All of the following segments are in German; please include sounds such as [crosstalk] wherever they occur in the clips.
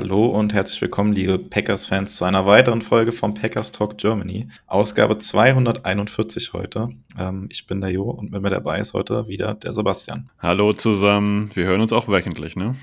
Hallo und herzlich willkommen, liebe Packers-Fans, zu einer weiteren Folge vom Packers Talk Germany. Ausgabe 241 heute. Ähm, ich bin der Jo und mit mir dabei ist heute wieder der Sebastian. Hallo zusammen, wir hören uns auch wöchentlich, ne?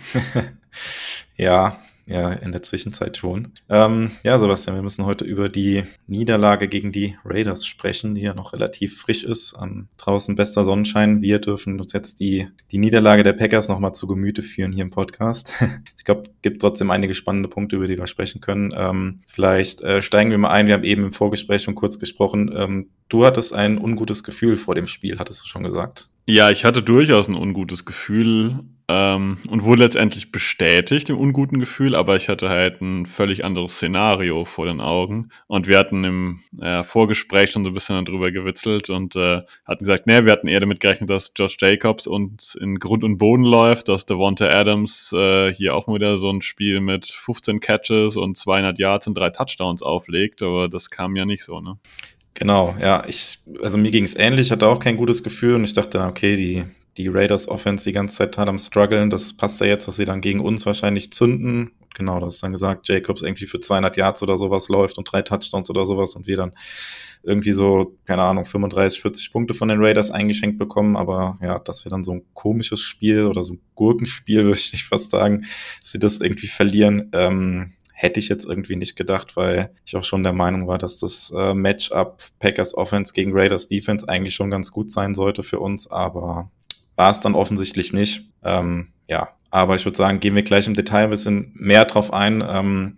[laughs] Ja, ja, in der Zwischenzeit schon. Ähm, ja, Sebastian, wir müssen heute über die Niederlage gegen die Raiders sprechen, die ja noch relativ frisch ist. Ähm, draußen bester Sonnenschein. Wir dürfen uns jetzt die, die Niederlage der Packers nochmal zu Gemüte führen hier im Podcast. [laughs] ich glaube, gibt trotzdem einige spannende Punkte, über die wir sprechen können. Ähm, vielleicht äh, steigen wir mal ein. Wir haben eben im Vorgespräch schon kurz gesprochen. Ähm, du hattest ein ungutes Gefühl vor dem Spiel, hattest du schon gesagt. Ja, ich hatte durchaus ein ungutes Gefühl ähm, und wurde letztendlich bestätigt im unguten Gefühl, aber ich hatte halt ein völlig anderes Szenario vor den Augen. Und wir hatten im äh, Vorgespräch schon so ein bisschen darüber gewitzelt und äh, hatten gesagt, nee, wir hatten eher damit gerechnet, dass Josh Jacobs uns in Grund und Boden läuft, dass Devonta Adams äh, hier auch mal wieder so ein Spiel mit 15 Catches und 200 Yards und drei Touchdowns auflegt, aber das kam ja nicht so, ne? Genau, ja, ich, also mir ging es ähnlich, hatte auch kein gutes Gefühl und ich dachte, okay, die, die Raiders Offense die ganze Zeit hat am struggeln, das passt ja jetzt, dass sie dann gegen uns wahrscheinlich zünden. Genau, das ist dann gesagt, Jacobs irgendwie für 200 Yards oder sowas läuft und drei Touchdowns oder sowas und wir dann irgendwie so, keine Ahnung, 35, 40 Punkte von den Raiders eingeschenkt bekommen, aber ja, dass wir dann so ein komisches Spiel oder so ein Gurkenspiel, [laughs] würde ich fast sagen, dass wir das irgendwie verlieren, ähm, hätte ich jetzt irgendwie nicht gedacht, weil ich auch schon der Meinung war, dass das äh, Matchup Packers Offense gegen Raiders Defense eigentlich schon ganz gut sein sollte für uns, aber war es dann offensichtlich nicht. Ähm, ja, aber ich würde sagen, gehen wir gleich im Detail ein bisschen mehr drauf ein. Ähm,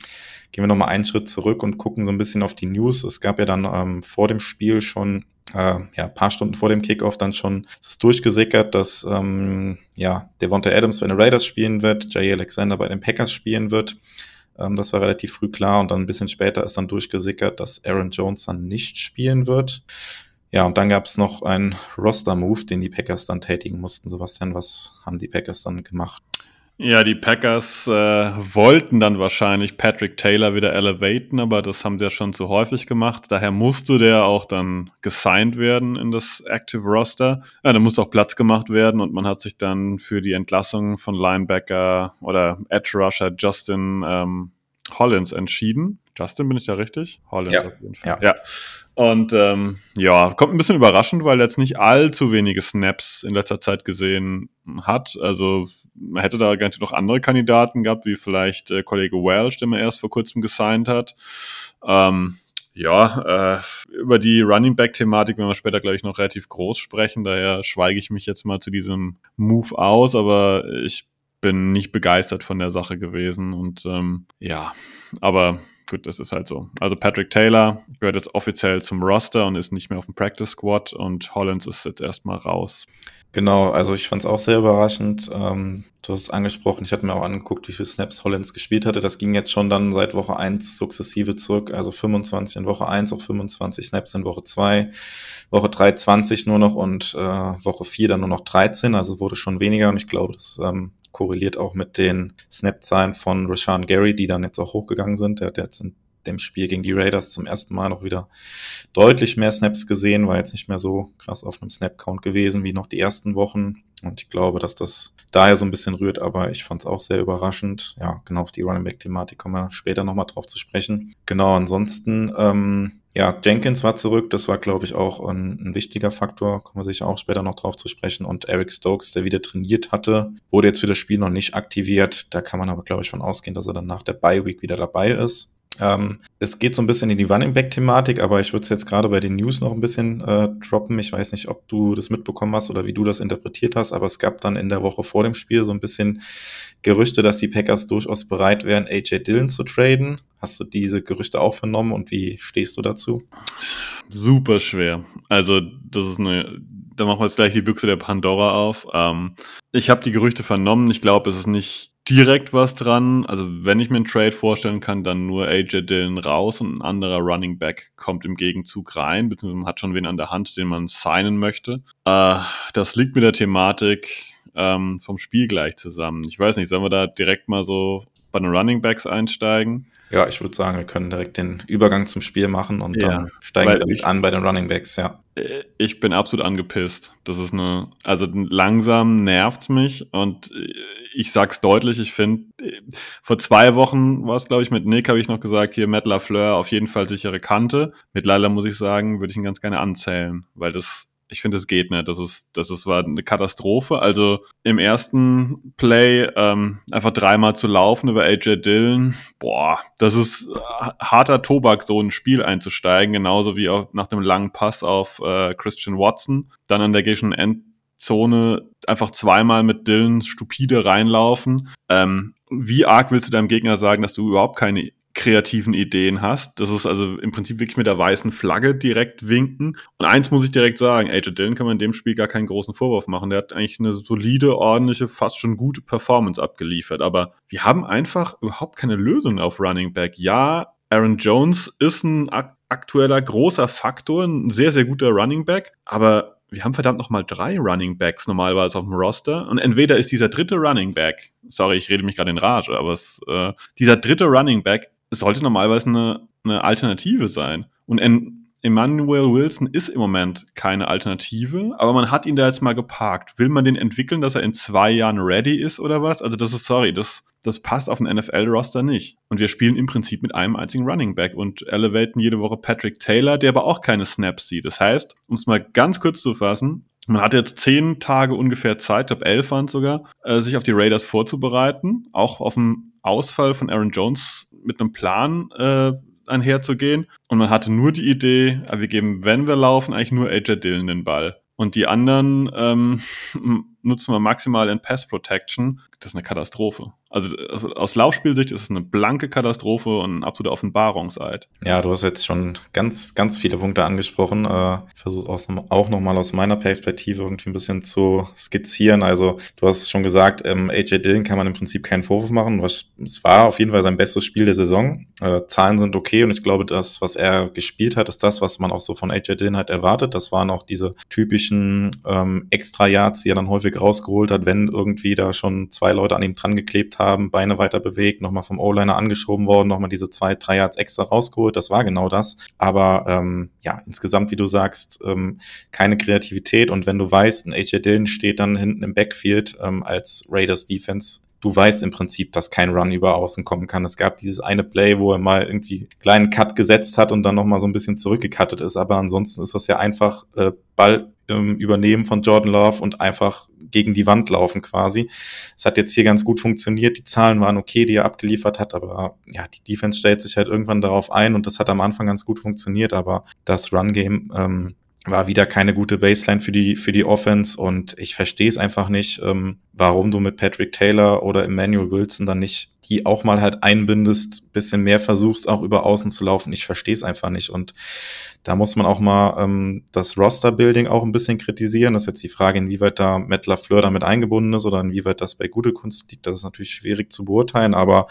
gehen wir nochmal einen Schritt zurück und gucken so ein bisschen auf die News. Es gab ja dann ähm, vor dem Spiel schon äh, ja, paar Stunden vor dem Kickoff dann schon ist es durchgesickert, dass ähm, ja, Devonta Adams bei den Raiders spielen wird, Jay Alexander bei den Packers spielen wird. Ähm, das war relativ früh klar und dann ein bisschen später ist dann durchgesickert, dass Aaron Jones dann nicht spielen wird. Ja, und dann gab es noch einen Roster-Move, den die Packers dann tätigen mussten. Sebastian, was haben die Packers dann gemacht? Ja, die Packers äh, wollten dann wahrscheinlich Patrick Taylor wieder elevaten, aber das haben sie ja schon zu häufig gemacht. Daher musste der auch dann gesigned werden in das Active Roster. Ja, da musste auch Platz gemacht werden und man hat sich dann für die Entlassung von Linebacker oder Edge Rusher Justin ähm, Hollins entschieden. Justin, bin ich da richtig? Hollins Ja, auf jeden Fall. ja. ja. Und ähm, ja, kommt ein bisschen überraschend, weil er jetzt nicht allzu wenige Snaps in letzter Zeit gesehen hat. Also man hätte da ganz noch andere Kandidaten gehabt, wie vielleicht äh, Kollege Welsh, den man erst vor kurzem gesigned hat. Ähm, ja, äh, über die Running Back-Thematik werden wir später, glaube ich, noch relativ groß sprechen. Daher schweige ich mich jetzt mal zu diesem Move aus, aber ich bin nicht begeistert von der Sache gewesen. Und ähm, ja, aber gut, das ist halt so. Also Patrick Taylor gehört jetzt offiziell zum Roster und ist nicht mehr auf dem Practice Squad und Hollins ist jetzt erstmal raus. Genau, also ich fand es auch sehr überraschend. Ähm, du hast es angesprochen, ich hatte mir auch angeguckt, wie viele Snaps Hollins gespielt hatte. Das ging jetzt schon dann seit Woche 1 sukzessive zurück. Also 25 in Woche 1, auch 25 Snaps in Woche 2, Woche 3 20 nur noch und äh, Woche 4 dann nur noch 13. Also es wurde schon weniger und ich glaube, das ähm, korreliert auch mit den Snap-Zahlen von Rashawn Gary, die dann jetzt auch hochgegangen sind. Der hat jetzt in dem Spiel gegen die Raiders zum ersten Mal noch wieder deutlich mehr Snaps gesehen, war jetzt nicht mehr so krass auf einem Snap-Count gewesen wie noch die ersten Wochen. Und ich glaube, dass das daher so ein bisschen rührt, aber ich fand es auch sehr überraschend. Ja, genau auf die Running Back-Thematik kommen wir später nochmal drauf zu sprechen. Genau, ansonsten, ähm, ja, Jenkins war zurück, das war, glaube ich, auch ein, ein wichtiger Faktor, kommen wir sicher auch später noch drauf zu sprechen. Und Eric Stokes, der wieder trainiert hatte, wurde jetzt für das Spiel noch nicht aktiviert. Da kann man aber, glaube ich, von ausgehen, dass er dann nach der Bye-Week wieder dabei ist. Ähm, es geht so ein bisschen in die Running Back-Thematik, aber ich würde es jetzt gerade bei den News noch ein bisschen äh, droppen. Ich weiß nicht, ob du das mitbekommen hast oder wie du das interpretiert hast, aber es gab dann in der Woche vor dem Spiel so ein bisschen Gerüchte, dass die Packers durchaus bereit wären, AJ Dillon zu traden. Hast du diese Gerüchte auch vernommen und wie stehst du dazu? Super schwer. Also, das ist eine. Da machen wir jetzt gleich die Büchse der Pandora auf. Ähm, ich habe die Gerüchte vernommen. Ich glaube, es ist nicht direkt was dran. Also wenn ich mir einen Trade vorstellen kann, dann nur AJ Dillon raus und ein anderer Running Back kommt im Gegenzug rein, beziehungsweise hat schon wen an der Hand, den man signen möchte. Äh, das liegt mit der Thematik ähm, vom Spiel gleich zusammen. Ich weiß nicht, sollen wir da direkt mal so bei den Running Backs einsteigen? Ja, ich würde sagen, wir können direkt den Übergang zum Spiel machen und Ja, dann steigen wir damit an bei den Running Backs, ja. Äh, Ich bin absolut angepisst. Das ist eine, also langsam nervt's mich und äh, ich sag's deutlich, ich finde, vor zwei Wochen war es, glaube ich, mit Nick, habe ich noch gesagt, hier Matt LaFleur auf jeden Fall sichere Kante. Mit Leila muss ich sagen, würde ich ihn ganz gerne anzählen, weil das, ich finde, es geht nicht. Das ist, das ist, war eine Katastrophe. Also im ersten Play ähm, einfach dreimal zu laufen über AJ Dillon, boah, das ist äh, harter Tobak, so ein Spiel einzusteigen, genauso wie auch nach dem langen Pass auf äh, Christian Watson. Dann an der gegnerischen Endzone einfach zweimal mit Dillon stupide reinlaufen. Ähm, wie arg willst du deinem Gegner sagen, dass du überhaupt keine kreativen Ideen hast. Das ist also im Prinzip wirklich mit der weißen Flagge direkt winken. Und eins muss ich direkt sagen, AJ Dillon kann man in dem Spiel gar keinen großen Vorwurf machen. Der hat eigentlich eine solide, ordentliche, fast schon gute Performance abgeliefert. Aber wir haben einfach überhaupt keine Lösung auf Running Back. Ja, Aaron Jones ist ein ak aktueller großer Faktor, ein sehr, sehr guter Running Back. Aber wir haben verdammt noch mal drei Running Backs normalerweise auf dem Roster. Und entweder ist dieser dritte Running Back, sorry, ich rede mich gerade in Rage, aber es, äh, dieser dritte Running Back sollte normalerweise eine, eine Alternative sein. Und Emmanuel Wilson ist im Moment keine Alternative, aber man hat ihn da jetzt mal geparkt. Will man den entwickeln, dass er in zwei Jahren ready ist oder was? Also das ist, sorry, das, das passt auf ein NFL-Roster nicht. Und wir spielen im Prinzip mit einem einzigen Running Back und elevaten jede Woche Patrick Taylor, der aber auch keine Snaps sieht. Das heißt, um es mal ganz kurz zu fassen, man hat jetzt zehn Tage ungefähr Zeit, glaube elf waren es sogar, äh, sich auf die Raiders vorzubereiten, auch auf den Ausfall von Aaron Jones mit einem Plan äh, einherzugehen. Und man hatte nur die Idee, äh, wir geben, wenn wir laufen, eigentlich nur AJ Dillon den Ball. Und die anderen ähm, [laughs] nutzen wir maximal in Pass Protection. Das ist eine Katastrophe. Also aus Laufspielsicht ist es eine blanke Katastrophe und ein absoluter Offenbarungseid. Ja, du hast jetzt schon ganz, ganz viele Punkte angesprochen. Äh, ich versuche auch nochmal aus meiner Perspektive irgendwie ein bisschen zu skizzieren. Also du hast schon gesagt, ähm, AJ Dillon kann man im Prinzip keinen Vorwurf machen. Es war auf jeden Fall sein bestes Spiel der Saison. Äh, Zahlen sind okay und ich glaube, das, was er gespielt hat, ist das, was man auch so von AJ Dillon halt erwartet. Das waren auch diese typischen ähm, Extra-Yards, die er dann häufig rausgeholt hat, wenn irgendwie da schon zwei Leute an ihm dran geklebt haben, Beine weiter bewegt, nochmal vom O-Liner angeschoben worden, nochmal diese zwei, drei Yards extra rausgeholt. Das war genau das. Aber ähm, ja, insgesamt, wie du sagst, ähm, keine Kreativität. Und wenn du weißt, ein AJ Dillon steht dann hinten im Backfield ähm, als Raiders Defense, du weißt im Prinzip, dass kein Run über außen kommen kann. Es gab dieses eine Play, wo er mal irgendwie einen kleinen Cut gesetzt hat und dann nochmal so ein bisschen zurückgecuttet ist. Aber ansonsten ist das ja einfach äh, Ball ähm, übernehmen von Jordan Love und einfach gegen die Wand laufen quasi. Es hat jetzt hier ganz gut funktioniert. Die Zahlen waren okay, die er abgeliefert hat, aber ja, die Defense stellt sich halt irgendwann darauf ein und das hat am Anfang ganz gut funktioniert, aber das Run-Game ähm, war wieder keine gute Baseline für die, für die Offense und ich verstehe es einfach nicht, ähm, warum du mit Patrick Taylor oder Emmanuel Wilson dann nicht die auch mal halt einbindest, bisschen mehr versuchst, auch über außen zu laufen. Ich verstehe es einfach nicht. Und da muss man auch mal ähm, das Roster-Building auch ein bisschen kritisieren. Das ist jetzt die Frage, inwieweit da Matt LaFleur damit eingebunden ist oder inwieweit das bei gute Kunst liegt. Das ist natürlich schwierig zu beurteilen. Aber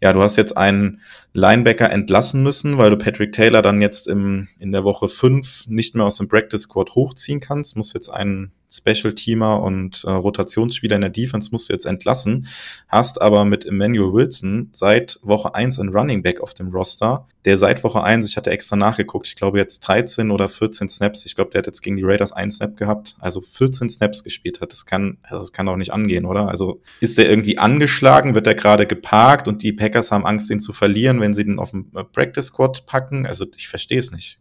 ja, du hast jetzt einen Linebacker entlassen müssen, weil du Patrick Taylor dann jetzt im, in der Woche fünf nicht mehr aus dem Practice Squad hochziehen kannst. Muss jetzt einen Special-Teamer und äh, Rotationsspieler in der Defense musst du jetzt entlassen, hast aber mit Emmanuel Wilson seit Woche eins einen Running Back auf dem Roster, der seit Woche eins, ich hatte extra nachgeguckt, ich glaube jetzt 13 oder 14 Snaps, ich glaube, der hat jetzt gegen die Raiders einen Snap gehabt, also 14 Snaps gespielt hat. Das kann, also das kann doch nicht angehen, oder? Also ist der irgendwie angeschlagen, wird er gerade geparkt und die Packers haben Angst, ihn zu verlieren, wenn sie den auf dem äh, Practice Squad packen? Also ich verstehe es nicht.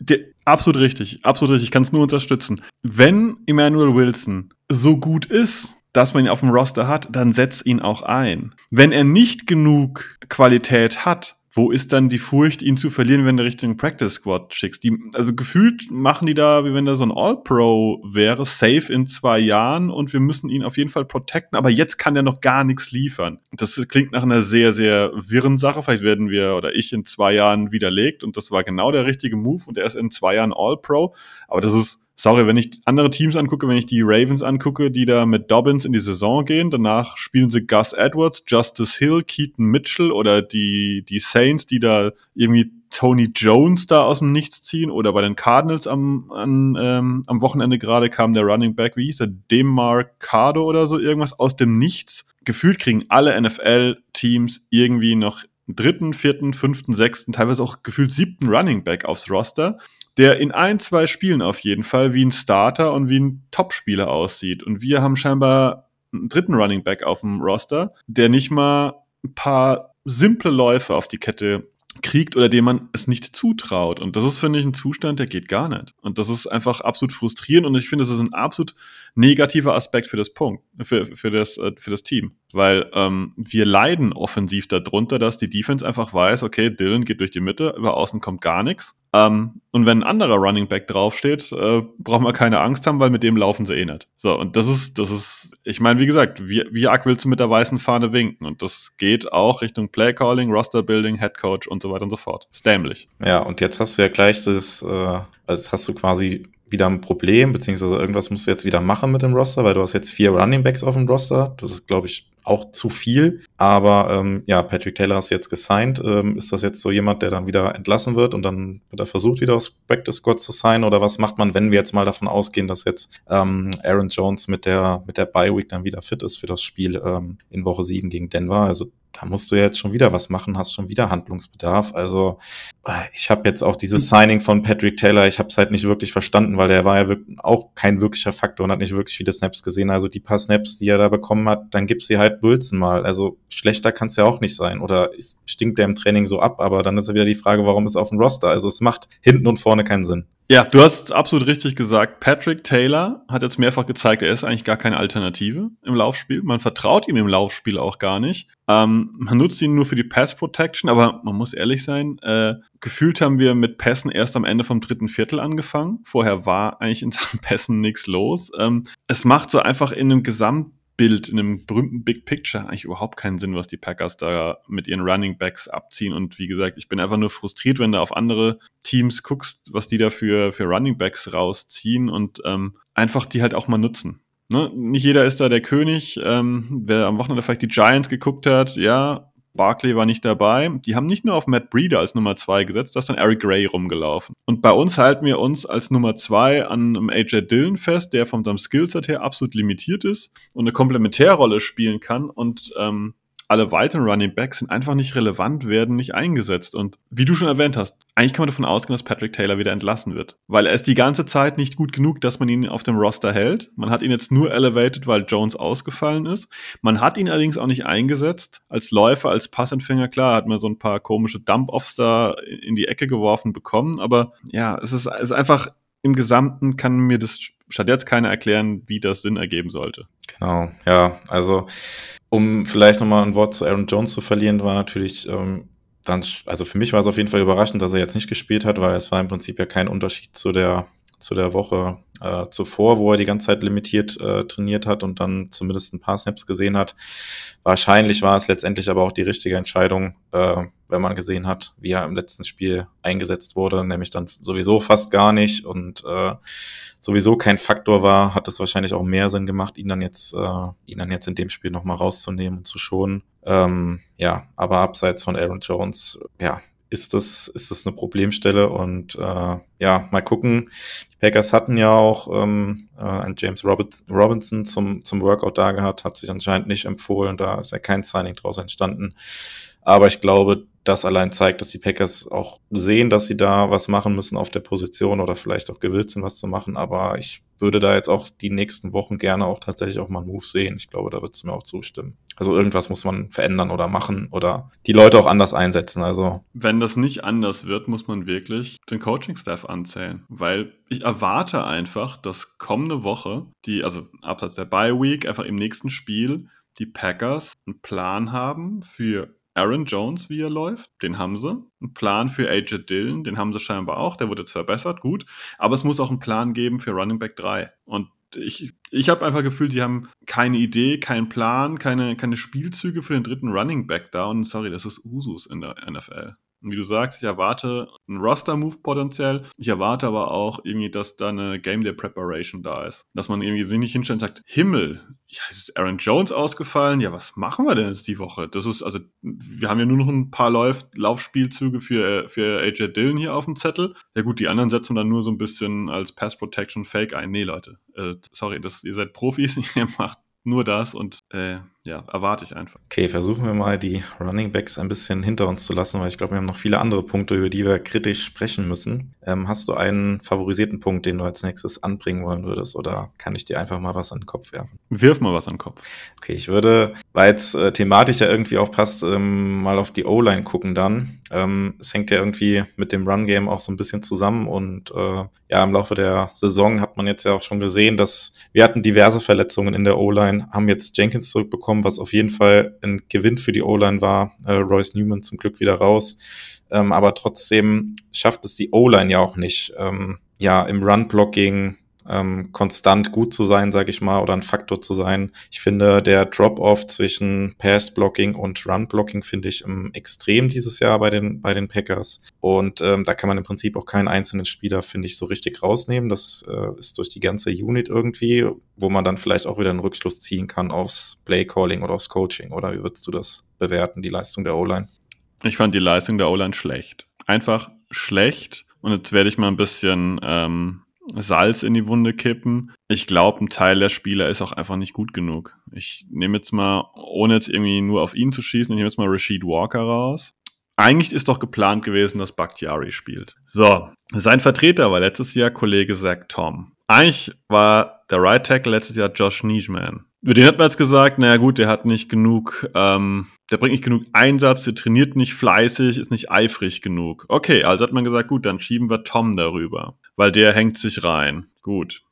Der, absolut richtig, absolut richtig. Ich kann es nur unterstützen. Wenn Emmanuel Wilson so gut ist, dass man ihn auf dem Roster hat, dann setzt ihn auch ein. Wenn er nicht genug Qualität hat, wo ist dann die Furcht, ihn zu verlieren, wenn du Richtung Practice Squad schickst? Die, also gefühlt machen die da, wie wenn da so ein All-Pro wäre, safe in zwei Jahren und wir müssen ihn auf jeden Fall protecten, aber jetzt kann er noch gar nichts liefern. Das klingt nach einer sehr, sehr wirren Sache. Vielleicht werden wir oder ich in zwei Jahren widerlegt und das war genau der richtige Move und er ist in zwei Jahren All-Pro, aber das ist sorry, wenn ich andere Teams angucke, wenn ich die Ravens angucke, die da mit Dobbins in die Saison gehen, danach spielen sie Gus Edwards, Justice Hill, Keaton Mitchell oder die, die Saints, die da irgendwie Tony Jones da aus dem Nichts ziehen oder bei den Cardinals am, an, ähm, am Wochenende gerade kam der Running Back, wie hieß der, Demarcado oder so, irgendwas aus dem Nichts. Gefühlt kriegen alle NFL-Teams irgendwie noch dritten, vierten, fünften, sechsten, teilweise auch gefühlt siebten Running Back aufs Roster, der in ein, zwei Spielen auf jeden Fall wie ein Starter und wie ein Topspieler aussieht. Und wir haben scheinbar einen dritten Running Back auf dem Roster, der nicht mal ein paar simple Läufe auf die Kette kriegt oder dem man es nicht zutraut. Und das ist, finde ich, ein Zustand, der geht gar nicht. Und das ist einfach absolut frustrierend und ich finde, das ist ein absolut negativer Aspekt für das Punkt, für, für, das, äh, für das Team. Weil ähm, wir leiden offensiv darunter, dass die Defense einfach weiß, okay, Dylan geht durch die Mitte, über außen kommt gar nichts. Ähm, und wenn ein anderer Running Back draufsteht, äh, brauchen wir keine Angst haben, weil mit dem laufen sie eh nicht. So, und das ist, das ist, ich meine, wie gesagt, wie, wie arg willst du mit der weißen Fahne winken? Und das geht auch Richtung Play Calling, Roster Building, Head Coach und so weiter und so fort. Ist dämlich. Ja, und jetzt hast du ja gleich das, äh, also hast du quasi wieder ein Problem, beziehungsweise irgendwas musst du jetzt wieder machen mit dem Roster, weil du hast jetzt vier Running Backs auf dem Roster. Das ist, glaube ich, auch zu viel. Aber ähm, ja, Patrick Taylor ist jetzt gesigned. Ähm, ist das jetzt so jemand, der dann wieder entlassen wird und dann wird er versucht, wieder aus Practice Squad zu sein? Oder was macht man, wenn wir jetzt mal davon ausgehen, dass jetzt ähm, Aaron Jones mit der, mit der Bye Week dann wieder fit ist für das Spiel ähm, in Woche 7 gegen Denver? Also da musst du ja jetzt schon wieder was machen, hast schon wieder Handlungsbedarf. Also ich habe jetzt auch dieses Signing von Patrick Taylor, ich habe es halt nicht wirklich verstanden, weil der war ja auch kein wirklicher Faktor und hat nicht wirklich viele Snaps gesehen. Also die paar Snaps, die er da bekommen hat, dann gib sie halt Wilson mal. Also schlechter kann es ja auch nicht sein. Oder stinkt der im Training so ab, aber dann ist ja wieder die Frage, warum ist er auf dem Roster? Also es macht hinten und vorne keinen Sinn. Ja, du hast absolut richtig gesagt. Patrick Taylor hat jetzt mehrfach gezeigt, er ist eigentlich gar keine Alternative im Laufspiel. Man vertraut ihm im Laufspiel auch gar nicht. Ähm, man nutzt ihn nur für die Pass Protection, aber man muss ehrlich sein, äh, gefühlt haben wir mit Pässen erst am Ende vom dritten Viertel angefangen. Vorher war eigentlich in [laughs] Sachen Pässen nichts los. Ähm, es macht so einfach in einem Gesamt Bild, in einem berühmten Big Picture eigentlich überhaupt keinen Sinn, was die Packers da mit ihren Running Backs abziehen. Und wie gesagt, ich bin einfach nur frustriert, wenn du auf andere Teams guckst, was die da für, für Running Backs rausziehen und ähm, einfach die halt auch mal nutzen. Ne? Nicht jeder ist da der König. Ähm, wer am Wochenende vielleicht die Giants geguckt hat, ja, Barkley war nicht dabei. Die haben nicht nur auf Matt Breeder als Nummer zwei gesetzt, da ist dann Eric Gray rumgelaufen. Und bei uns halten wir uns als Nummer zwei an einem AJ Dillon fest, der von seinem Skillset her absolut limitiert ist und eine Komplementärrolle spielen kann und ähm, alle weiteren Running Backs sind einfach nicht relevant, werden nicht eingesetzt. Und wie du schon erwähnt hast, eigentlich kann man davon ausgehen, dass Patrick Taylor wieder entlassen wird. Weil er ist die ganze Zeit nicht gut genug, dass man ihn auf dem Roster hält. Man hat ihn jetzt nur elevated, weil Jones ausgefallen ist. Man hat ihn allerdings auch nicht eingesetzt. Als Läufer, als Passempfänger, klar, hat man so ein paar komische Dump-Offs da in die Ecke geworfen bekommen. Aber ja, es ist, es ist einfach im Gesamten kann mir das statt jetzt keiner erklären, wie das Sinn ergeben sollte. Genau, ja, also um vielleicht nochmal ein Wort zu Aaron Jones zu verlieren, war natürlich ähm, dann, also für mich war es auf jeden Fall überraschend, dass er jetzt nicht gespielt hat, weil es war im Prinzip ja kein Unterschied zu der zu der Woche äh, zuvor, wo er die ganze Zeit limitiert äh, trainiert hat und dann zumindest ein paar Snaps gesehen hat. Wahrscheinlich war es letztendlich aber auch die richtige Entscheidung, äh, wenn man gesehen hat, wie er im letzten Spiel eingesetzt wurde, nämlich dann sowieso fast gar nicht und äh, sowieso kein Faktor war, hat es wahrscheinlich auch mehr Sinn gemacht, ihn dann jetzt, äh, ihn dann jetzt in dem Spiel nochmal rauszunehmen und zu schonen. Ähm, ja, aber abseits von Aaron Jones, ja, ist das, ist das eine Problemstelle und äh, ja, mal gucken. Die Packers hatten ja auch ähm, äh, einen James Robinson zum, zum Workout da gehabt, hat sich anscheinend nicht empfohlen, da ist ja kein Signing draus entstanden. Aber ich glaube, das allein zeigt, dass die Packers auch sehen, dass sie da was machen müssen auf der Position oder vielleicht auch gewillt sind, was zu machen. Aber ich würde da jetzt auch die nächsten Wochen gerne auch tatsächlich auch mal einen Move sehen. Ich glaube, da wird es mir auch zustimmen. Also irgendwas muss man verändern oder machen oder die Leute auch anders einsetzen. Also wenn das nicht anders wird, muss man wirklich den Coaching-Staff anzählen, weil ich erwarte einfach, dass kommende Woche die, also abseits der Bye Week, einfach im nächsten Spiel die Packers einen Plan haben für Aaron Jones, wie er läuft, den haben sie. Ein Plan für AJ Dillon, den haben sie scheinbar auch. Der wurde zwar verbessert, gut, aber es muss auch einen Plan geben für Running Back 3. Und ich, ich habe einfach gefühlt, sie haben keine Idee, keinen Plan, keine, keine Spielzüge für den dritten Running Back da. Und sorry, das ist Usus in der NFL. Wie du sagst, ich erwarte einen Roster-Move potenziell. Ich erwarte aber auch irgendwie, dass da eine Game Day Preparation da ist. Dass man irgendwie sich nicht hinstellt und sagt, Himmel, ja, ist Aaron Jones ausgefallen? Ja, was machen wir denn jetzt die Woche? Das ist, also, wir haben ja nur noch ein paar Lauf Laufspielzüge für, für AJ Dillon hier auf dem Zettel. Ja gut, die anderen setzen dann nur so ein bisschen als Pass Protection Fake ein. Nee, Leute, äh, sorry, das, ihr seid Profis, [laughs] ihr macht nur das und äh, ja, erwarte ich einfach. Okay, versuchen wir mal die Running Backs ein bisschen hinter uns zu lassen, weil ich glaube, wir haben noch viele andere Punkte, über die wir kritisch sprechen müssen. Ähm, hast du einen favorisierten Punkt, den du als nächstes anbringen wollen würdest, oder kann ich dir einfach mal was an den Kopf werfen? Wirf mal was an den Kopf. Okay, ich würde, weil es äh, thematisch ja irgendwie auch passt, ähm, mal auf die O-Line gucken dann. Ähm, es hängt ja irgendwie mit dem Run-Game auch so ein bisschen zusammen und äh, ja, im Laufe der Saison hat man jetzt ja auch schon gesehen, dass wir hatten diverse Verletzungen in der O-Line, haben jetzt Jenkins zurückbekommen, was auf jeden Fall ein Gewinn für die O-Line war. Äh, Royce Newman zum Glück wieder raus. Ähm, aber trotzdem schafft es die O-Line ja auch nicht. Ähm, ja, im Run-Blocking ähm, konstant gut zu sein, sage ich mal, oder ein Faktor zu sein. Ich finde, der Drop-off zwischen Pass-Blocking und Run-Blocking finde ich ähm, extrem dieses Jahr bei den, bei den Packers. Und ähm, da kann man im Prinzip auch keinen einzelnen Spieler, finde ich, so richtig rausnehmen. Das äh, ist durch die ganze Unit irgendwie, wo man dann vielleicht auch wieder einen Rückschluss ziehen kann aufs Play-Calling oder aufs Coaching. Oder wie würdest du das bewerten, die Leistung der O-Line? Ich fand die Leistung der O-Line schlecht. Einfach schlecht. Und jetzt werde ich mal ein bisschen ähm, Salz in die Wunde kippen. Ich glaube, ein Teil der Spieler ist auch einfach nicht gut genug. Ich nehme jetzt mal, ohne jetzt irgendwie nur auf ihn zu schießen, ich nehme jetzt mal Rashid Walker raus. Eigentlich ist doch geplant gewesen, dass Bakhtiari spielt. So, sein Vertreter war letztes Jahr Kollege Zach Tom. Eigentlich war der Right Tackle letztes Jahr Josh Nischman. Über den hat man jetzt gesagt, naja gut, der hat nicht genug, ähm, der bringt nicht genug Einsatz, der trainiert nicht fleißig, ist nicht eifrig genug. Okay, also hat man gesagt, gut, dann schieben wir Tom darüber, weil der hängt sich rein. Gut.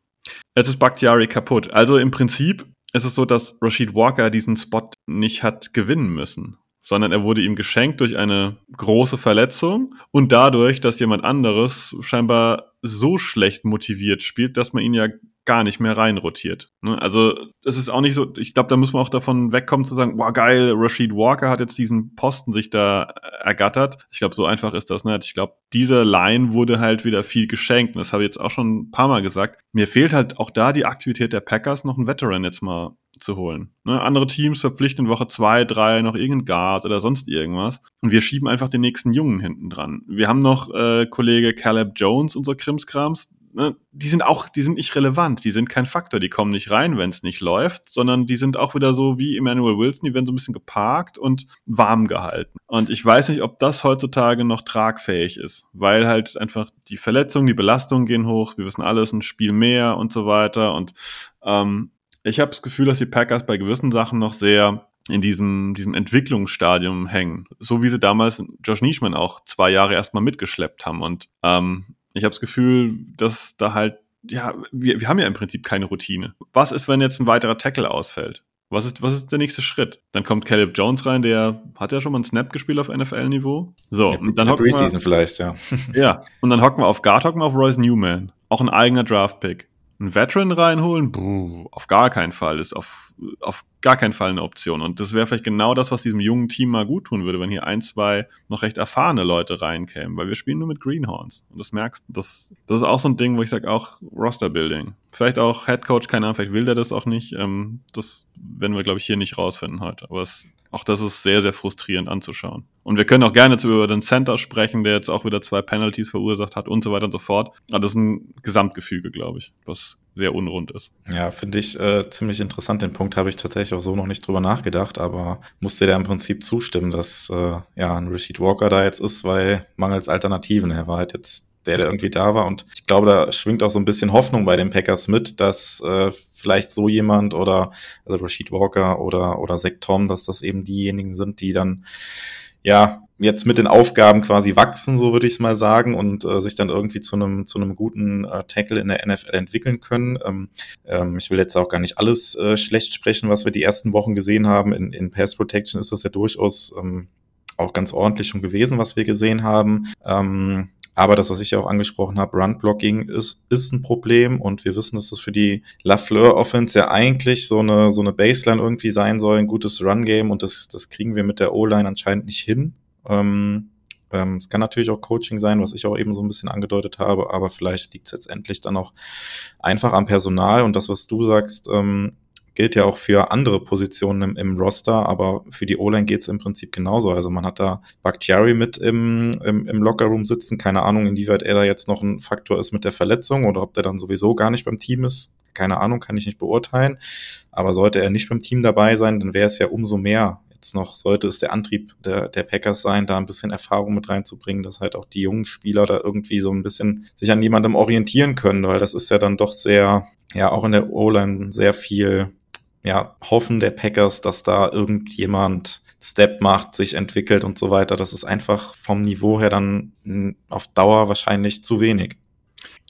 Jetzt ist Bakhtiari kaputt. Also im Prinzip ist es so, dass Rashid Walker diesen Spot nicht hat gewinnen müssen, sondern er wurde ihm geschenkt durch eine große Verletzung und dadurch, dass jemand anderes scheinbar so schlecht motiviert spielt, dass man ihn ja gar nicht mehr reinrotiert. Ne? Also es ist auch nicht so, ich glaube, da muss man auch davon wegkommen zu sagen, wow geil, Rashid Walker hat jetzt diesen Posten sich da ergattert. Ich glaube, so einfach ist das nicht. Ich glaube, diese Line wurde halt wieder viel geschenkt. Und das habe ich jetzt auch schon ein paar Mal gesagt. Mir fehlt halt auch da die Aktivität der Packers, noch einen Veteran jetzt mal zu holen. Ne? Andere Teams verpflichten in Woche zwei, drei noch irgendeinen Guard oder sonst irgendwas. Und wir schieben einfach den nächsten Jungen hinten dran. Wir haben noch äh, Kollege Caleb Jones, unser Krimskrams, ne, die sind auch, die sind nicht relevant, die sind kein Faktor, die kommen nicht rein, wenn es nicht läuft, sondern die sind auch wieder so wie Emmanuel Wilson, die werden so ein bisschen geparkt und warm gehalten. Und ich weiß nicht, ob das heutzutage noch tragfähig ist, weil halt einfach die Verletzungen, die Belastungen gehen hoch, wir wissen alles, ein Spiel mehr und so weiter. Und ähm, ich habe das Gefühl, dass die Packers bei gewissen Sachen noch sehr in diesem, diesem Entwicklungsstadium hängen. So wie sie damals Josh Nischman auch zwei Jahre erstmal mitgeschleppt haben. Und ähm, ich habe das Gefühl, dass da halt, ja, wir, wir haben ja im Prinzip keine Routine. Was ist, wenn jetzt ein weiterer Tackle ausfällt? Was ist, was ist der nächste Schritt? Dann kommt Caleb Jones rein, der hat ja schon mal einen Snap gespielt auf NFL-Niveau. So, ja, und dann hocken wir, vielleicht, ja. ja, und dann hocken wir auf Guard, hocken wir auf Royce Newman. Auch ein eigener Draft-Pick einen Veteran reinholen, Buh, auf gar keinen Fall, ist auf, auf gar keinen Fall eine Option. Und das wäre vielleicht genau das, was diesem jungen Team mal gut tun würde, wenn hier ein, zwei noch recht erfahrene Leute reinkämen, weil wir spielen nur mit Greenhorns. Und das merkst du, das, das ist auch so ein Ding, wo ich sage, auch Roster-Building. Vielleicht auch Head Coach, keine Ahnung, vielleicht will der das auch nicht. Ähm, das werden wir, glaube ich, hier nicht rausfinden heute. Aber es auch das ist sehr, sehr frustrierend anzuschauen. Und wir können auch gerne zu über den Center sprechen, der jetzt auch wieder zwei Penalties verursacht hat und so weiter und so fort. Aber das ist ein Gesamtgefüge, glaube ich, was sehr unrund ist. Ja, finde ich äh, ziemlich interessant. Den Punkt habe ich tatsächlich auch so noch nicht drüber nachgedacht, aber musste der im Prinzip zustimmen, dass äh, ja ein Rashid Walker da jetzt ist, weil mangels Alternativen. Er war halt jetzt der, der irgendwie da war. Und ich glaube, da schwingt auch so ein bisschen Hoffnung bei den Packers mit, dass äh, vielleicht so jemand oder also Rashid Walker oder oder Zach Tom, dass das eben diejenigen sind, die dann ja jetzt mit den Aufgaben quasi wachsen, so würde ich es mal sagen, und äh, sich dann irgendwie zu einem zu einem guten äh, Tackle in der NFL entwickeln können. Ähm, ähm, ich will jetzt auch gar nicht alles äh, schlecht sprechen, was wir die ersten Wochen gesehen haben. In, in Pass Protection ist das ja durchaus ähm, auch ganz ordentlich schon gewesen, was wir gesehen haben. Ähm, aber das, was ich ja auch angesprochen habe, Run-Blocking ist, ist ein Problem und wir wissen, dass das für die Lafleur-Offense ja eigentlich so eine, so eine Baseline irgendwie sein soll, ein gutes Run-Game und das, das kriegen wir mit der O-Line anscheinend nicht hin. Ähm, Ähm, es kann natürlich auch Coaching sein, was ich auch eben so ein bisschen angedeutet habe, aber vielleicht liegt es jetzt endlich dann auch einfach am Personal und das, was du sagst, ähm, gilt ja auch für andere Positionen im, im Roster, aber für die O-Line geht es im Prinzip genauso. Also man hat da Bakhtiari mit im, im, im Lockerroom sitzen. Keine Ahnung, inwieweit er da jetzt noch ein Faktor ist mit der Verletzung oder ob der dann sowieso gar nicht beim Team ist. Keine Ahnung, kann ich nicht beurteilen. Aber sollte er nicht beim Team dabei sein, dann wäre es ja umso mehr jetzt noch, sollte es der Antrieb der, der Packers sein, da ein bisschen Erfahrung mit reinzubringen, dass halt auch die jungen Spieler da irgendwie so ein bisschen sich an jemandem orientieren können, weil das ist ja dann doch sehr, ja, auch in der O-Line sehr viel ja, Hoffen der Packers, dass da irgendjemand Step macht, sich entwickelt und so weiter. Das ist einfach vom Niveau her dann auf Dauer wahrscheinlich zu wenig.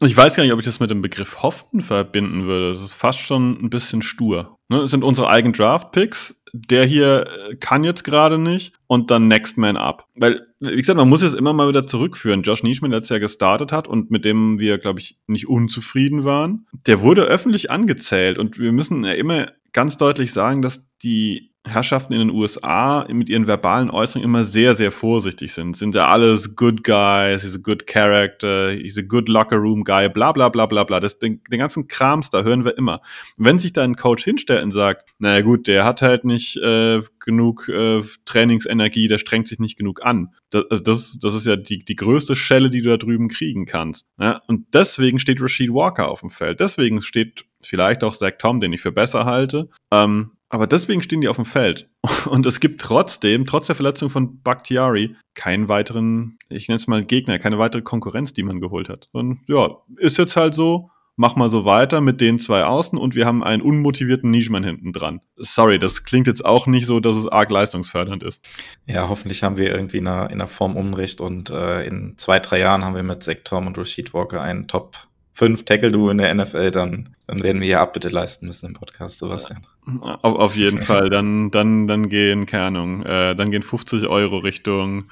Ich weiß gar nicht, ob ich das mit dem Begriff Hoffen verbinden würde. Das ist fast schon ein bisschen stur. Ne? Es sind unsere eigenen Draft-Picks. Der hier äh, kann jetzt gerade nicht und dann Next Man Up. Weil, wie gesagt, man muss jetzt immer mal wieder zurückführen. Josh Nischman, der jetzt ja gestartet hat und mit dem wir, glaube ich, nicht unzufrieden waren, der wurde öffentlich angezählt und wir müssen ja immer ganz deutlich sagen, dass die Herrschaften in den USA mit ihren verbalen Äußerungen immer sehr, sehr vorsichtig sind. Sind ja alles good guys, he's a good character, he's a good locker room guy, bla bla bla bla bla. Das, den, den ganzen Krams, da hören wir immer. Wenn sich da ein Coach hinstellt und sagt, naja gut, der hat halt nicht äh, genug äh, Trainingsenergie, der strengt sich nicht genug an. Das, also das, das ist ja die, die größte Schelle, die du da drüben kriegen kannst. Ja? Und deswegen steht Rashid Walker auf dem Feld. Deswegen steht vielleicht auch Zach Tom, den ich für besser halte. Ähm, aber deswegen stehen die auf dem Feld. [laughs] Und es gibt trotzdem, trotz der Verletzung von Bakhtiari, keinen weiteren, ich nenne es mal Gegner, keine weitere Konkurrenz, die man geholt hat. Und ja, ist jetzt halt so, mach mal so weiter mit den zwei Außen und wir haben einen unmotivierten Nischmann hinten dran. Sorry, das klingt jetzt auch nicht so, dass es arg leistungsfördernd ist. Ja, hoffentlich haben wir irgendwie in einer, in einer Form Unrecht und äh, in zwei, drei Jahren haben wir mit Tom und Rashid Walker einen Top fünf Tackle-Duo in der NFL, dann, dann werden wir ja Abbitte leisten müssen im Podcast, Sebastian. Auf, auf jeden [laughs] Fall. Dann, dann, dann gehen, keine Ahnung, äh, dann gehen 50 Euro Richtung,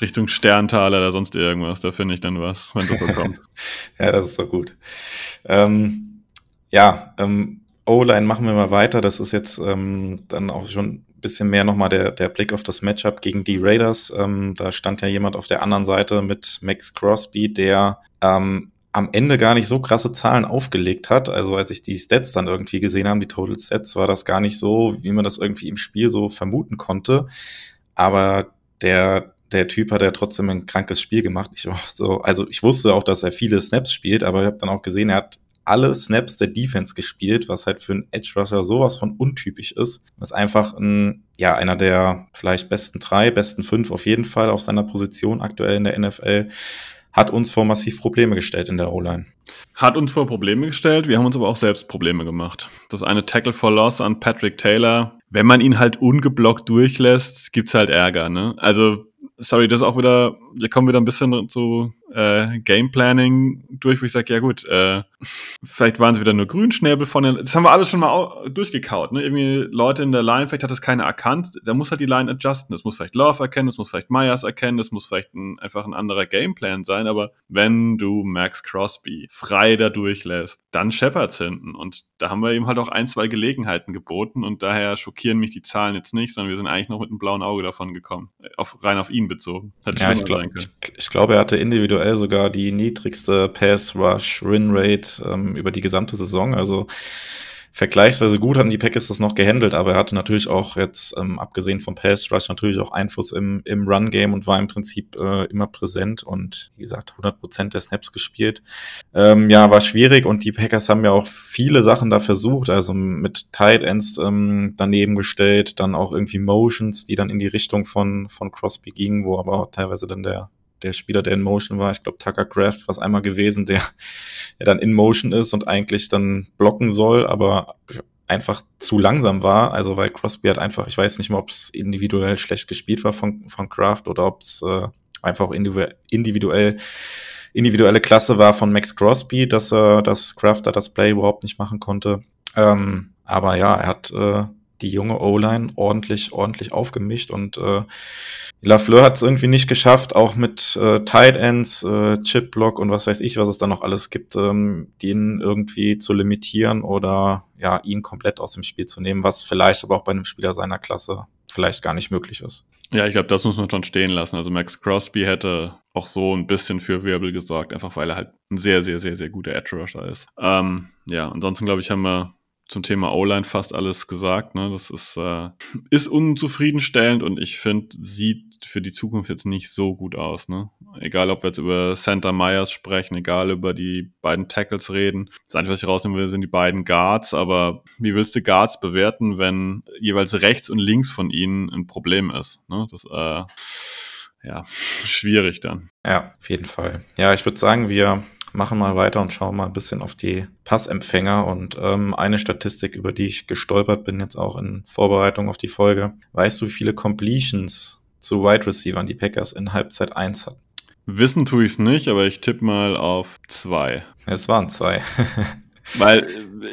Richtung Sterntaler oder sonst irgendwas. Da finde ich dann was, wenn das so [laughs] kommt. ja, das ist doch gut. Ähm, ja, ähm, O-Line machen wir mal weiter. Das ist jetzt ähm, dann auch schon ein bisschen mehr nochmal der, der Blick auf das Matchup gegen die Raiders. Ähm, da stand ja jemand auf der anderen Seite mit Max Crosby, der ähm, am Ende gar nicht so krasse Zahlen aufgelegt hat. Also als ich die Stats dann irgendwie gesehen habe, die Total Stats, war das gar nicht so, wie man das irgendwie im Spiel so vermuten konnte. Aber der, der Typ hat ja trotzdem ein krankes Spiel gemacht. Ich war so, also ich wusste auch, dass er viele Snaps spielt, aber ich habe dann auch gesehen, er hat alle Snaps der Defense gespielt, was halt für einen Edge Rusher sowas von untypisch ist. Das ist einfach ein, ja, einer der vielleicht besten drei, besten fünf auf jeden Fall auf seiner Position aktuell in der NFL hat uns vor massiv Probleme gestellt in der O-Line. Hat uns vor Probleme gestellt, wir haben uns aber auch selbst Probleme gemacht. Das eine Tackle for Loss an Patrick Taylor, wenn man ihn halt ungeblockt durchlässt, gibt's halt Ärger, ne? Also, sorry, das ist auch wieder, wir kommen wieder ein bisschen zu äh, Game Planning durch, wo ich sage, ja gut, äh, vielleicht waren sie wieder nur Grünschnäbel von den, das haben wir alles schon mal durchgekaut, ne? Irgendwie Leute in der Line, vielleicht hat das keiner erkannt, da muss halt die Line adjusten, das muss vielleicht Love erkennen, das muss vielleicht Myers erkennen, das muss vielleicht ein, einfach ein anderer Gameplan sein, aber wenn du Max Crosby frei da durchlässt, dann Shepard's hinten. Und da haben wir ihm halt auch ein, zwei Gelegenheiten geboten. Und daher schockieren mich die Zahlen jetzt nicht, sondern wir sind eigentlich noch mit einem blauen Auge davon gekommen, auf, rein auf ihn bezogen. ja, ich, glaub, ich, ich glaube, er hatte individuell aktuell sogar die niedrigste Pass-Rush-Win-Rate ähm, über die gesamte Saison. Also vergleichsweise gut hatten die Packers das noch gehandelt, aber er hatte natürlich auch jetzt, ähm, abgesehen vom Pass Rush, natürlich auch Einfluss im, im Run-Game und war im Prinzip äh, immer präsent und wie gesagt, 100% der Snaps gespielt. Ähm, ja, war schwierig und die Packers haben ja auch viele Sachen da versucht, also mit Tight Ends ähm, daneben gestellt, dann auch irgendwie Motions, die dann in die Richtung von, von Crosby gingen, wo aber auch teilweise dann der der Spieler, der in Motion war, ich glaube Tucker Craft war es einmal gewesen, der, der dann in Motion ist und eigentlich dann blocken soll, aber einfach zu langsam war. Also weil Crosby hat einfach, ich weiß nicht mehr, ob es individuell schlecht gespielt war von, von Kraft oder ob es äh, einfach individuell individuelle Klasse war von Max Crosby, dass er, dass Kraft da das Play überhaupt nicht machen konnte. Ähm, aber ja, er hat äh, die junge O-Line ordentlich, ordentlich aufgemischt und äh, Lafleur hat es irgendwie nicht geschafft, auch mit äh, Tight Ends, äh, Chip Block und was weiß ich, was es da noch alles gibt, ähm, den irgendwie zu limitieren oder ja, ihn komplett aus dem Spiel zu nehmen, was vielleicht aber auch bei einem Spieler seiner Klasse vielleicht gar nicht möglich ist. Ja, ich glaube, das muss man schon stehen lassen. Also Max Crosby hätte auch so ein bisschen für Wirbel gesorgt, einfach weil er halt ein sehr, sehr, sehr, sehr guter Edge Rusher ist. Ähm, ja, ansonsten glaube ich, haben wir zum Thema O-Line fast alles gesagt. Ne? Das ist, äh, [laughs] ist unzufriedenstellend und ich finde, sieht für die Zukunft jetzt nicht so gut aus. Ne? Egal, ob wir jetzt über Santa Myers sprechen, egal über die beiden Tackles reden. Das Einzige, was ich rausnehmen will, sind die beiden Guards. Aber wie willst du Guards bewerten, wenn jeweils rechts und links von ihnen ein Problem ist? Ne? Das, äh, ja, [laughs] schwierig dann. Ja, auf jeden Fall. Ja, ich würde sagen, wir machen mal weiter und schauen mal ein bisschen auf die Passempfänger. Und ähm, eine Statistik, über die ich gestolpert bin, jetzt auch in Vorbereitung auf die Folge. Weißt du, wie viele Completions zu Wide Receivern die Packers in Halbzeit 1 hatten? Wissen tue ich es nicht, aber ich tippe mal auf zwei. Es waren zwei. [laughs] Weil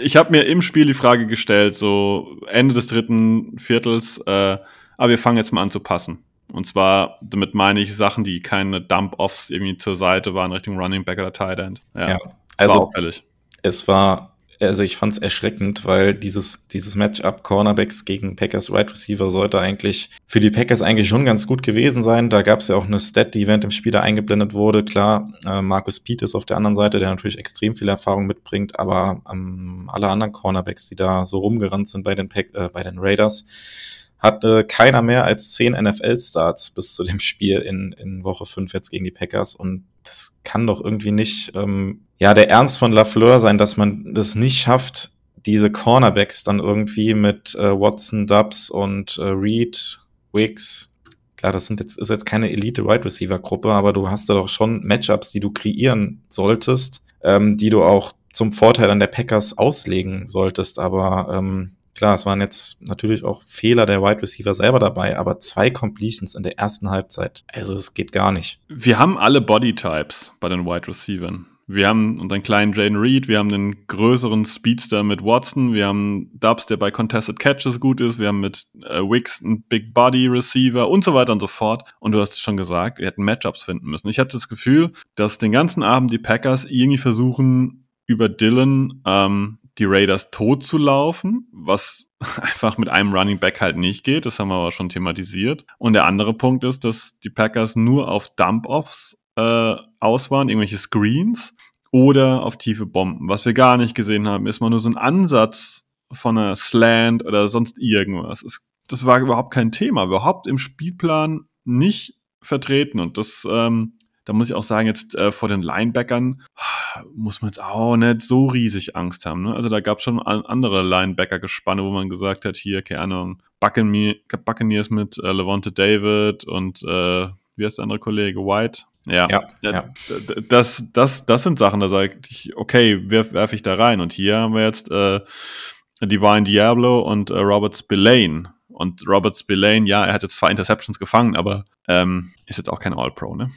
ich habe mir im Spiel die Frage gestellt, so Ende des dritten Viertels, äh, aber wir fangen jetzt mal an zu passen. Und zwar, damit meine ich Sachen, die keine Dump-Offs irgendwie zur Seite waren, Richtung Running Back oder Tight End. Ja, ja also war auffällig. es war, also ich fand es erschreckend, weil dieses, dieses Matchup Cornerbacks gegen Packers Wide right Receiver sollte eigentlich für die Packers eigentlich schon ganz gut gewesen sein. Da gab es ja auch eine Stat, die während dem Spiel da eingeblendet wurde. Klar, äh, Marcus Pete ist auf der anderen Seite, der natürlich extrem viel Erfahrung mitbringt, aber ähm, alle anderen Cornerbacks, die da so rumgerannt sind bei den, Pack, äh, bei den Raiders, hatte keiner mehr als zehn NFL-Starts bis zu dem Spiel in, in Woche 5 jetzt gegen die Packers. Und das kann doch irgendwie nicht ähm, ja der Ernst von Lafleur sein, dass man das nicht schafft, diese Cornerbacks dann irgendwie mit äh, Watson, Dubs und äh, Reed, Wicks, klar, das sind jetzt, ist jetzt keine Elite-Wide Receiver-Gruppe, aber du hast da doch schon Matchups, die du kreieren solltest, ähm, die du auch zum Vorteil an der Packers auslegen solltest. Aber ähm, Klar, es waren jetzt natürlich auch Fehler der Wide Receiver selber dabei, aber zwei Completions in der ersten Halbzeit. Also es geht gar nicht. Wir haben alle Bodytypes bei den Wide Receivers. Wir haben unseren kleinen Jane Reed, wir haben den größeren Speedster mit Watson, wir haben Dubs, der bei Contested Catches gut ist, wir haben mit äh, Wicks einen Big Body Receiver und so weiter und so fort. Und du hast es schon gesagt, wir hätten Matchups finden müssen. Ich hatte das Gefühl, dass den ganzen Abend die Packers irgendwie versuchen, über Dylan ähm, die Raiders tot zu laufen, was [laughs] einfach mit einem Running Back halt nicht geht. Das haben wir aber schon thematisiert. Und der andere Punkt ist, dass die Packers nur auf Dump-Offs äh, aus waren, irgendwelche Screens oder auf tiefe Bomben. Was wir gar nicht gesehen haben, ist mal nur so ein Ansatz von einer Slant oder sonst irgendwas. Es, das war überhaupt kein Thema, überhaupt im Spielplan nicht vertreten. Und das ähm, da muss ich auch sagen, jetzt äh, vor den Linebackern muss man jetzt auch nicht so riesig Angst haben. Ne? Also da gab es schon andere Linebacker-Gespanne, wo man gesagt hat, hier, keine Ahnung, Buccaneers mit äh, Levante David und äh, wie heißt der andere Kollege? White? Ja, ja, ja. Das, das, das sind Sachen, da sage ich, okay, werf, werf ich da rein. Und hier haben wir jetzt äh, Divine Diablo und äh, Robert Spillane. Und Robert Spillane, ja, er hat jetzt zwei Interceptions gefangen, aber ähm, ist jetzt auch kein All-Pro, ne?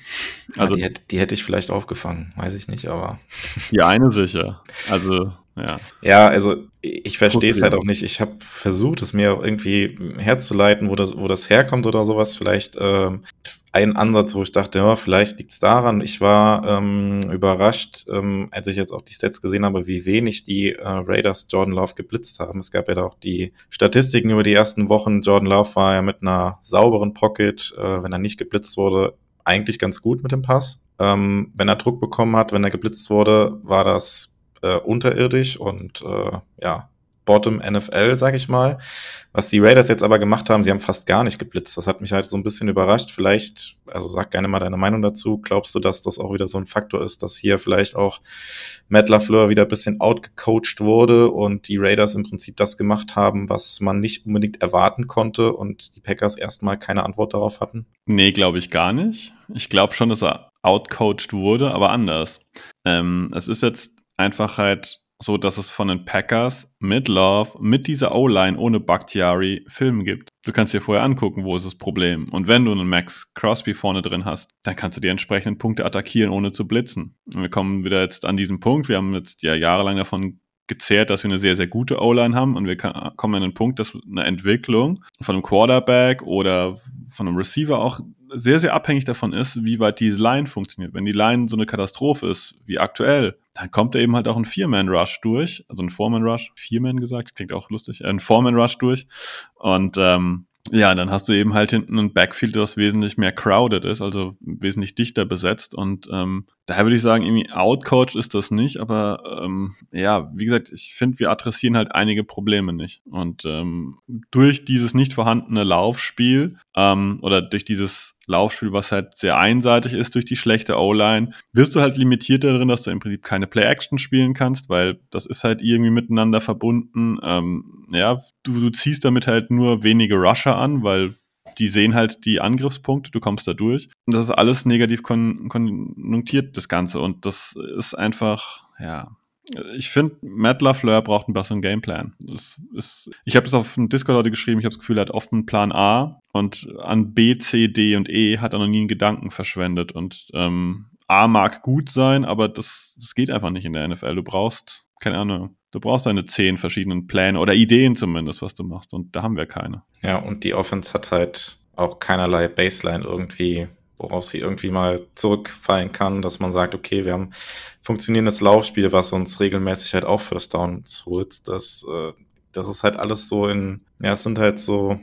Also, ja, die, hätte, die hätte ich vielleicht aufgefangen, weiß ich nicht, aber. [laughs] Die eine sicher. Also, ja. Ja, also ich verstehe es halt auch nicht. Ich habe versucht, es mir irgendwie herzuleiten, wo das, wo das herkommt oder sowas. Vielleicht ähm, ein Ansatz, wo ich dachte, ja, vielleicht liegt es daran. Ich war ähm, überrascht, ähm, als ich jetzt auch die Stats gesehen habe, wie wenig die äh, Raiders Jordan Love geblitzt haben. Es gab ja da auch die Statistiken über die ersten Wochen. Jordan Love war ja mit einer sauberen Pocket, äh, wenn er nicht geblitzt wurde, eigentlich ganz gut mit dem Pass. Ähm, wenn er Druck bekommen hat, wenn er geblitzt wurde, war das äh, unterirdisch und äh, ja, Bottom NFL, sag ich mal. Was die Raiders jetzt aber gemacht haben, sie haben fast gar nicht geblitzt. Das hat mich halt so ein bisschen überrascht. Vielleicht, also sag gerne mal deine Meinung dazu. Glaubst du, dass das auch wieder so ein Faktor ist, dass hier vielleicht auch Matt LaFleur wieder ein bisschen outgecoacht wurde und die Raiders im Prinzip das gemacht haben, was man nicht unbedingt erwarten konnte und die Packers erstmal keine Antwort darauf hatten? Nee, glaube ich gar nicht. Ich glaube schon, dass er outcoached wurde, aber anders. Ähm, es ist jetzt einfach halt so dass es von den Packers mit Love, mit dieser O-Line ohne Bakhtiari Filme gibt. Du kannst dir vorher angucken, wo ist das Problem. Und wenn du einen Max Crosby vorne drin hast, dann kannst du die entsprechenden Punkte attackieren, ohne zu blitzen. Und wir kommen wieder jetzt an diesen Punkt. Wir haben jetzt ja jahrelang davon gezehrt, dass wir eine sehr, sehr gute O-Line haben und wir kommen an den Punkt, dass eine Entwicklung von einem Quarterback oder von einem Receiver auch sehr, sehr abhängig davon ist, wie weit diese Line funktioniert. Wenn die Line so eine Katastrophe ist, wie aktuell, dann kommt da eben halt auch ein Vier-Man-Rush durch, also ein Four-Man-Rush, Vier-Man gesagt, klingt auch lustig, ein Four-Man-Rush durch und ähm, ja, dann hast du eben halt hinten ein Backfield, das wesentlich mehr crowded ist, also wesentlich dichter besetzt. Und ähm, daher würde ich sagen, irgendwie outcoach ist das nicht, aber ähm, ja, wie gesagt, ich finde, wir adressieren halt einige Probleme nicht. Und ähm, durch dieses nicht vorhandene Laufspiel ähm, oder durch dieses Laufspiel, was halt sehr einseitig ist durch die schlechte O-Line, wirst du halt limitiert darin, dass du im Prinzip keine Play-Action spielen kannst, weil das ist halt irgendwie miteinander verbunden. Ähm, ja, du, du ziehst damit halt nur wenige Rusher an, weil die sehen halt die Angriffspunkte, du kommst da durch. Und das ist alles negativ kon konjunktiert, das Ganze. Und das ist einfach, ja, ich finde, Matt LaFleur braucht einen besseren Gameplan. Das ist, ich habe das auf dem Discord heute geschrieben, ich habe das Gefühl, er hat oft einen Plan A und an B, C, D und E hat er noch nie einen Gedanken verschwendet. Und ähm, A mag gut sein, aber das, das geht einfach nicht in der NFL. Du brauchst, keine Ahnung, du brauchst deine zehn verschiedenen Pläne oder Ideen zumindest, was du machst. Und da haben wir keine. Ja, und die Offense hat halt auch keinerlei Baseline irgendwie worauf sie irgendwie mal zurückfallen kann, dass man sagt, okay, wir haben funktionierendes Laufspiel, was uns regelmäßig halt auch First Down holt. Das, äh, das ist halt alles so in, ja, es sind halt so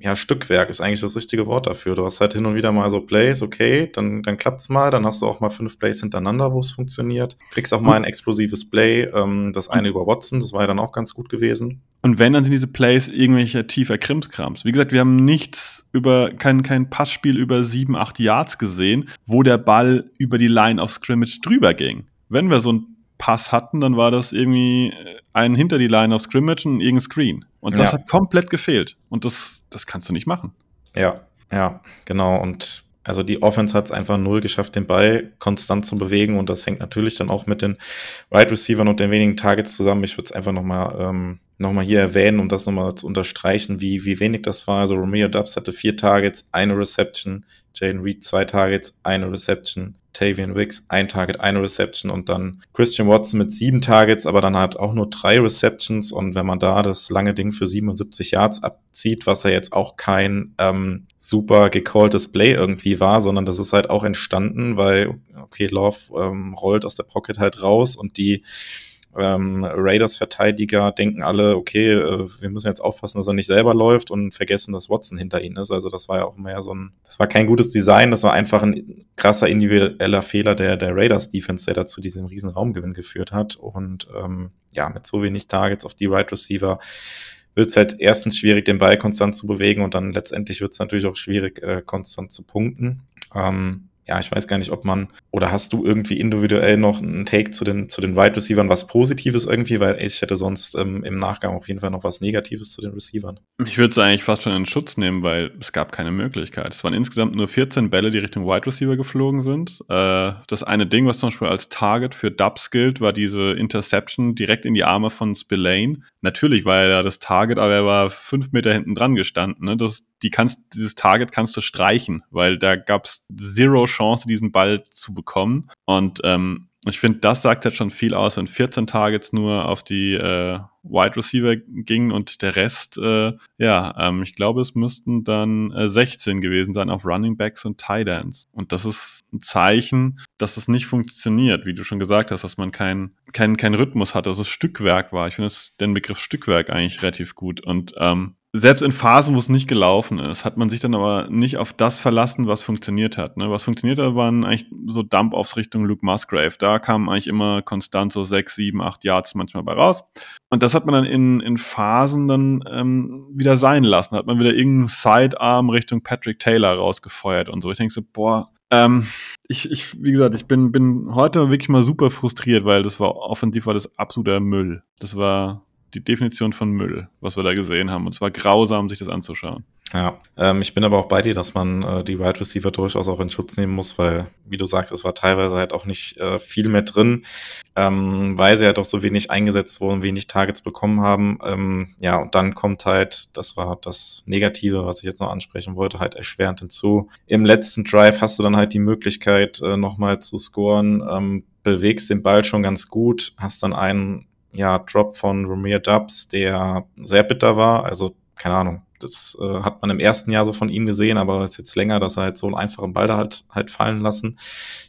ja, Stückwerk ist eigentlich das richtige Wort dafür. Du hast halt hin und wieder mal so Plays, okay, dann, dann klappt's mal, dann hast du auch mal fünf Plays hintereinander, wo es funktioniert. Kriegst auch mal ein explosives Play, ähm, das eine über Watson, das war ja dann auch ganz gut gewesen. Und wenn, dann sind diese Plays irgendwelche tiefer Krimskrams. Wie gesagt, wir haben nichts über, kein, kein Passspiel über sieben, acht Yards gesehen, wo der Ball über die Line of Scrimmage drüber ging. Wenn wir so ein Pass hatten, dann war das irgendwie äh, ein hinter die Line of Scrimmage und irgendein Screen. Und das ja. hat komplett gefehlt. Und das, das kannst du nicht machen. Ja, ja, genau. Und also die Offense hat es einfach null geschafft, den Ball konstant zu bewegen. Und das hängt natürlich dann auch mit den Right Receivern und den wenigen Targets zusammen. Ich würde es einfach nochmal ähm, noch hier erwähnen, um das nochmal zu unterstreichen, wie, wie wenig das war. Also Romeo Dubs hatte vier Targets, eine Reception. Jaden Reed zwei Targets, eine Reception. Tavian Wicks ein Target, eine Reception und dann Christian Watson mit sieben Targets, aber dann hat auch nur drei Receptions und wenn man da das lange Ding für 77 Yards abzieht, was ja jetzt auch kein ähm, super gecalltes Play irgendwie war, sondern das ist halt auch entstanden, weil, okay, Love ähm, rollt aus der Pocket halt raus und die ähm, Raiders-Verteidiger denken alle, okay, äh, wir müssen jetzt aufpassen, dass er nicht selber läuft und vergessen, dass Watson hinter ihnen ist. Also das war ja auch mehr so ein, das war kein gutes Design, das war einfach ein krasser individueller Fehler der, der Raiders-Defense, der dazu diesen riesen Raumgewinn geführt hat. Und ähm, ja, mit so wenig Targets auf die Right Receiver wird es halt erstens schwierig, den Ball konstant zu bewegen und dann letztendlich wird es natürlich auch schwierig, äh, konstant zu punkten. Ähm, ja, ich weiß gar nicht, ob man, oder hast du irgendwie individuell noch einen Take zu den, zu den Wide Receivern, was Positives irgendwie, weil ich hätte sonst ähm, im Nachgang auf jeden Fall noch was Negatives zu den Receivern. Ich würde es eigentlich fast schon in Schutz nehmen, weil es gab keine Möglichkeit. Es waren insgesamt nur 14 Bälle, die Richtung Wide Receiver geflogen sind. Äh, das eine Ding, was zum Beispiel als Target für Dubs gilt, war diese Interception direkt in die Arme von Spillane. Natürlich war er da das Target, aber er war fünf Meter hinten dran gestanden. Ne? Das, die kannst, dieses Target kannst du streichen, weil da gab's zero Chance, diesen Ball zu bekommen. Und ähm, ich finde, das sagt halt schon viel aus, wenn 14 Targets nur auf die äh, Wide Receiver gingen und der Rest, äh, ja, ähm, ich glaube, es müssten dann äh, 16 gewesen sein auf Running Backs und Tight Ends. Und das ist ein Zeichen, dass es nicht funktioniert, wie du schon gesagt hast, dass man keinen kein, kein Rhythmus hatte, dass es Stückwerk war. Ich finde den Begriff Stückwerk eigentlich relativ gut. Und ähm, selbst in Phasen, wo es nicht gelaufen ist, hat man sich dann aber nicht auf das verlassen, was funktioniert hat. Ne? Was funktioniert hat, waren eigentlich so Dump-Offs Richtung Luke Musgrave. Da kamen eigentlich immer konstant so sechs, sieben, acht Yards manchmal bei raus. Und das hat man dann in, in Phasen dann ähm, wieder sein lassen. Hat man wieder irgendeinen Sidearm Richtung Patrick Taylor rausgefeuert und so. Ich denke so, boah, ähm, ich, ich, wie gesagt, ich bin, bin heute wirklich mal super frustriert, weil das war offensiv war das absoluter Müll. Das war die Definition von Müll, was wir da gesehen haben. Und zwar grausam, sich das anzuschauen. Ja, ähm, ich bin aber auch bei dir, dass man äh, die Wide Receiver durchaus auch in Schutz nehmen muss, weil, wie du sagst, es war teilweise halt auch nicht äh, viel mehr drin, ähm, weil sie halt auch so wenig eingesetzt wurden, wenig Targets bekommen haben. Ähm, ja, und dann kommt halt, das war das Negative, was ich jetzt noch ansprechen wollte, halt erschwerend hinzu. Im letzten Drive hast du dann halt die Möglichkeit, äh, nochmal zu scoren, ähm, bewegst den Ball schon ganz gut, hast dann einen ja, Drop von Romeo Dubs, der sehr bitter war. Also, keine Ahnung, das äh, hat man im ersten Jahr so von ihm gesehen, aber es ist jetzt länger, dass er halt so einen einfachen Ball da hat halt fallen lassen.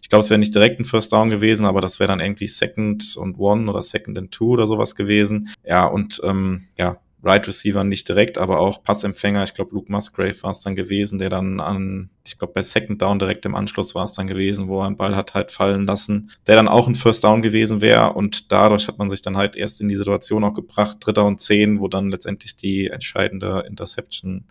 Ich glaube, es wäre nicht direkt ein First Down gewesen, aber das wäre dann irgendwie Second und One oder Second and Two oder sowas gewesen. Ja, und ähm, ja, Right Receiver nicht direkt, aber auch Passempfänger. Ich glaube, Luke Musgrave war es dann gewesen, der dann an, ich glaube, bei Second Down direkt im Anschluss war es dann gewesen, wo er einen Ball hat halt fallen lassen, der dann auch ein First Down gewesen wäre. Und dadurch hat man sich dann halt erst in die Situation auch gebracht, Dritter und Zehn, wo dann letztendlich die entscheidende Interception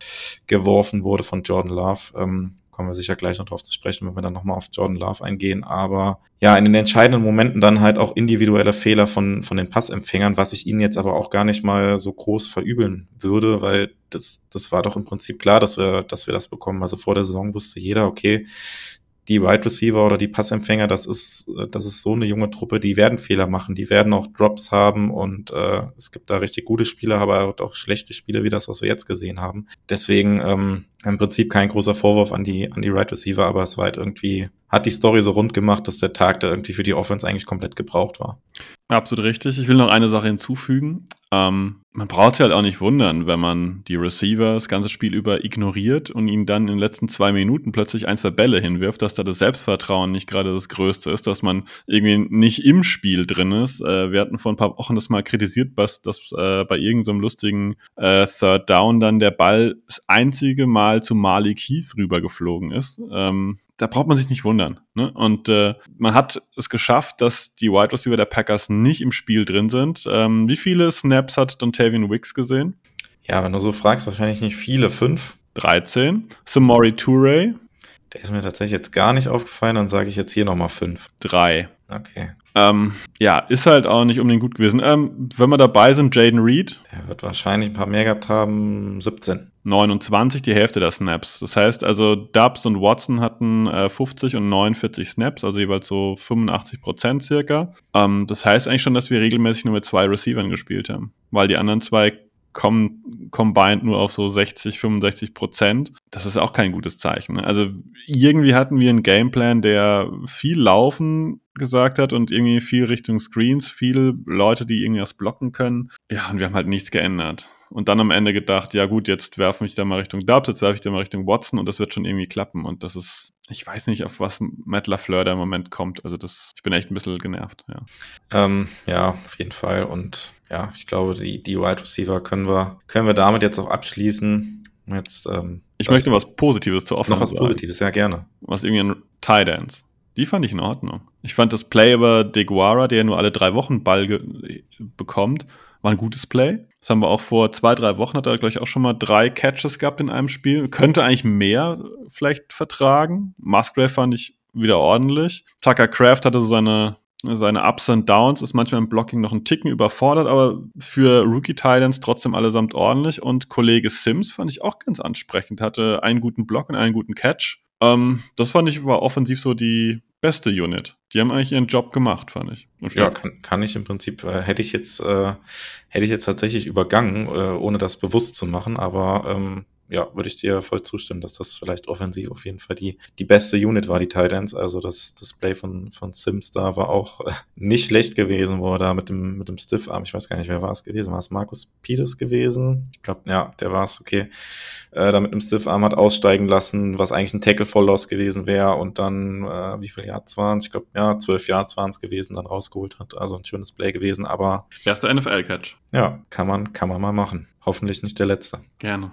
geworfen wurde von Jordan Love. Ähm, kommen wir sicher gleich noch drauf zu sprechen, wenn wir dann nochmal auf Jordan Love eingehen. Aber ja, in den entscheidenden Momenten dann halt auch individuelle Fehler von, von den Passempfängern, was ich ihnen jetzt aber auch gar nicht mal so groß verübeln würde, weil das, das war doch im Prinzip klar, dass wir, dass wir das bekommen. Also vor der Saison wusste jeder, okay, die Wide Receiver oder die Passempfänger, das ist, das ist so eine junge Truppe, die werden Fehler machen, die werden auch Drops haben und äh, es gibt da richtig gute Spieler, aber auch schlechte Spiele wie das, was wir jetzt gesehen haben. Deswegen ähm, im Prinzip kein großer Vorwurf an die, an die Right Receiver, aber es war halt irgendwie, hat die Story so rund gemacht, dass der Tag da irgendwie für die Offense eigentlich komplett gebraucht war. Absolut richtig. Ich will noch eine Sache hinzufügen. Ähm, man braucht sich halt auch nicht wundern, wenn man die Receiver das ganze Spiel über ignoriert und ihnen dann in den letzten zwei Minuten plötzlich ein, zwei Bälle hinwirft, dass da das Selbstvertrauen nicht gerade das Größte ist, dass man irgendwie nicht im Spiel drin ist. Äh, wir hatten vor ein paar Wochen das mal kritisiert, dass, dass äh, bei irgendeinem so lustigen äh, Third Down dann der Ball das einzige Mal zu Malik Heath rübergeflogen ist. Ähm, da braucht man sich nicht wundern. Ne? Und äh, man hat es geschafft, dass die Wide Receiver der Packers nicht im Spiel drin sind. Ähm, wie viele Snaps hat Dontavian Wicks gesehen? Ja, wenn du so fragst, wahrscheinlich nicht viele. Fünf? 13. Samori Toure? Der ist mir tatsächlich jetzt gar nicht aufgefallen, dann sage ich jetzt hier nochmal fünf. Drei. Okay. Ähm, ja, ist halt auch nicht unbedingt gut gewesen. Ähm, wenn wir dabei sind, Jaden Reed. Der wird wahrscheinlich ein paar mehr gehabt haben. 17. 29, die Hälfte der Snaps. Das heißt also, Dubs und Watson hatten äh, 50 und 49 Snaps, also jeweils so 85 Prozent circa. Ähm, das heißt eigentlich schon, dass wir regelmäßig nur mit zwei Receivern gespielt haben, weil die anderen zwei kommen combined nur auf so 60, 65 Prozent. Das ist auch kein gutes Zeichen. Ne? Also irgendwie hatten wir einen Gameplan, der viel Laufen gesagt hat und irgendwie viel Richtung Screens, viele Leute, die irgendwas blocken können. Ja, und wir haben halt nichts geändert. Und dann am Ende gedacht, ja gut, jetzt werfe ich da mal Richtung Dubs, jetzt werfe ich da mal Richtung Watson und das wird schon irgendwie klappen. Und das ist, ich weiß nicht, auf was Matt LaFleur da im Moment kommt. Also das, ich bin echt ein bisschen genervt, ja. Ähm, ja, auf jeden Fall. Und ja, ich glaube, die, die Wide Receiver können wir, können wir damit jetzt auch abschließen. Jetzt, ähm, ich möchte was Positives zu offen Noch was Positives, ja, gerne. Was irgendwie ein Tie Dance. Die fand ich in Ordnung. Ich fand das Play über DeGuara, der nur alle drei Wochen Ball bekommt, war ein gutes Play. Das haben wir auch vor zwei, drei Wochen, hat er, glaube ich, auch schon mal drei Catches gehabt in einem Spiel. Könnte eigentlich mehr vielleicht vertragen. Musgrave fand ich wieder ordentlich. Tucker Craft hatte so seine, seine Ups und Downs, ist manchmal im Blocking noch ein Ticken überfordert, aber für Rookie Titans trotzdem allesamt ordentlich. Und Kollege Sims fand ich auch ganz ansprechend, hatte einen guten Block und einen guten Catch. Ähm, das fand ich war offensiv so die beste Unit. Die haben eigentlich ihren Job gemacht, fand ich. ja, kann, kann ich im Prinzip, äh, hätte ich jetzt, äh, hätte ich jetzt tatsächlich übergangen, äh, ohne das bewusst zu machen, aber ähm, ja, würde ich dir voll zustimmen, dass das vielleicht offensiv auf jeden Fall die, die beste Unit war, die Titans. Also das Display von, von Sims da war auch äh, nicht schlecht gewesen, wo er da mit dem, mit dem Stiffarm, ich weiß gar nicht, wer war es gewesen, war es Markus Peters gewesen? Ich glaube, ja, der war es, okay. Äh, da mit einem Stiffarm hat aussteigen lassen, was eigentlich ein Tackle Fall Loss gewesen wäre und dann, äh, wie viel Yards waren es? Ich glaube, ja, zwölf Yards waren es gewesen, dann rausgeholt hat. Also ein schönes Play gewesen, aber. Erster NFL-Catch. Ja, kann man, kann man mal machen. Hoffentlich nicht der letzte. Gerne.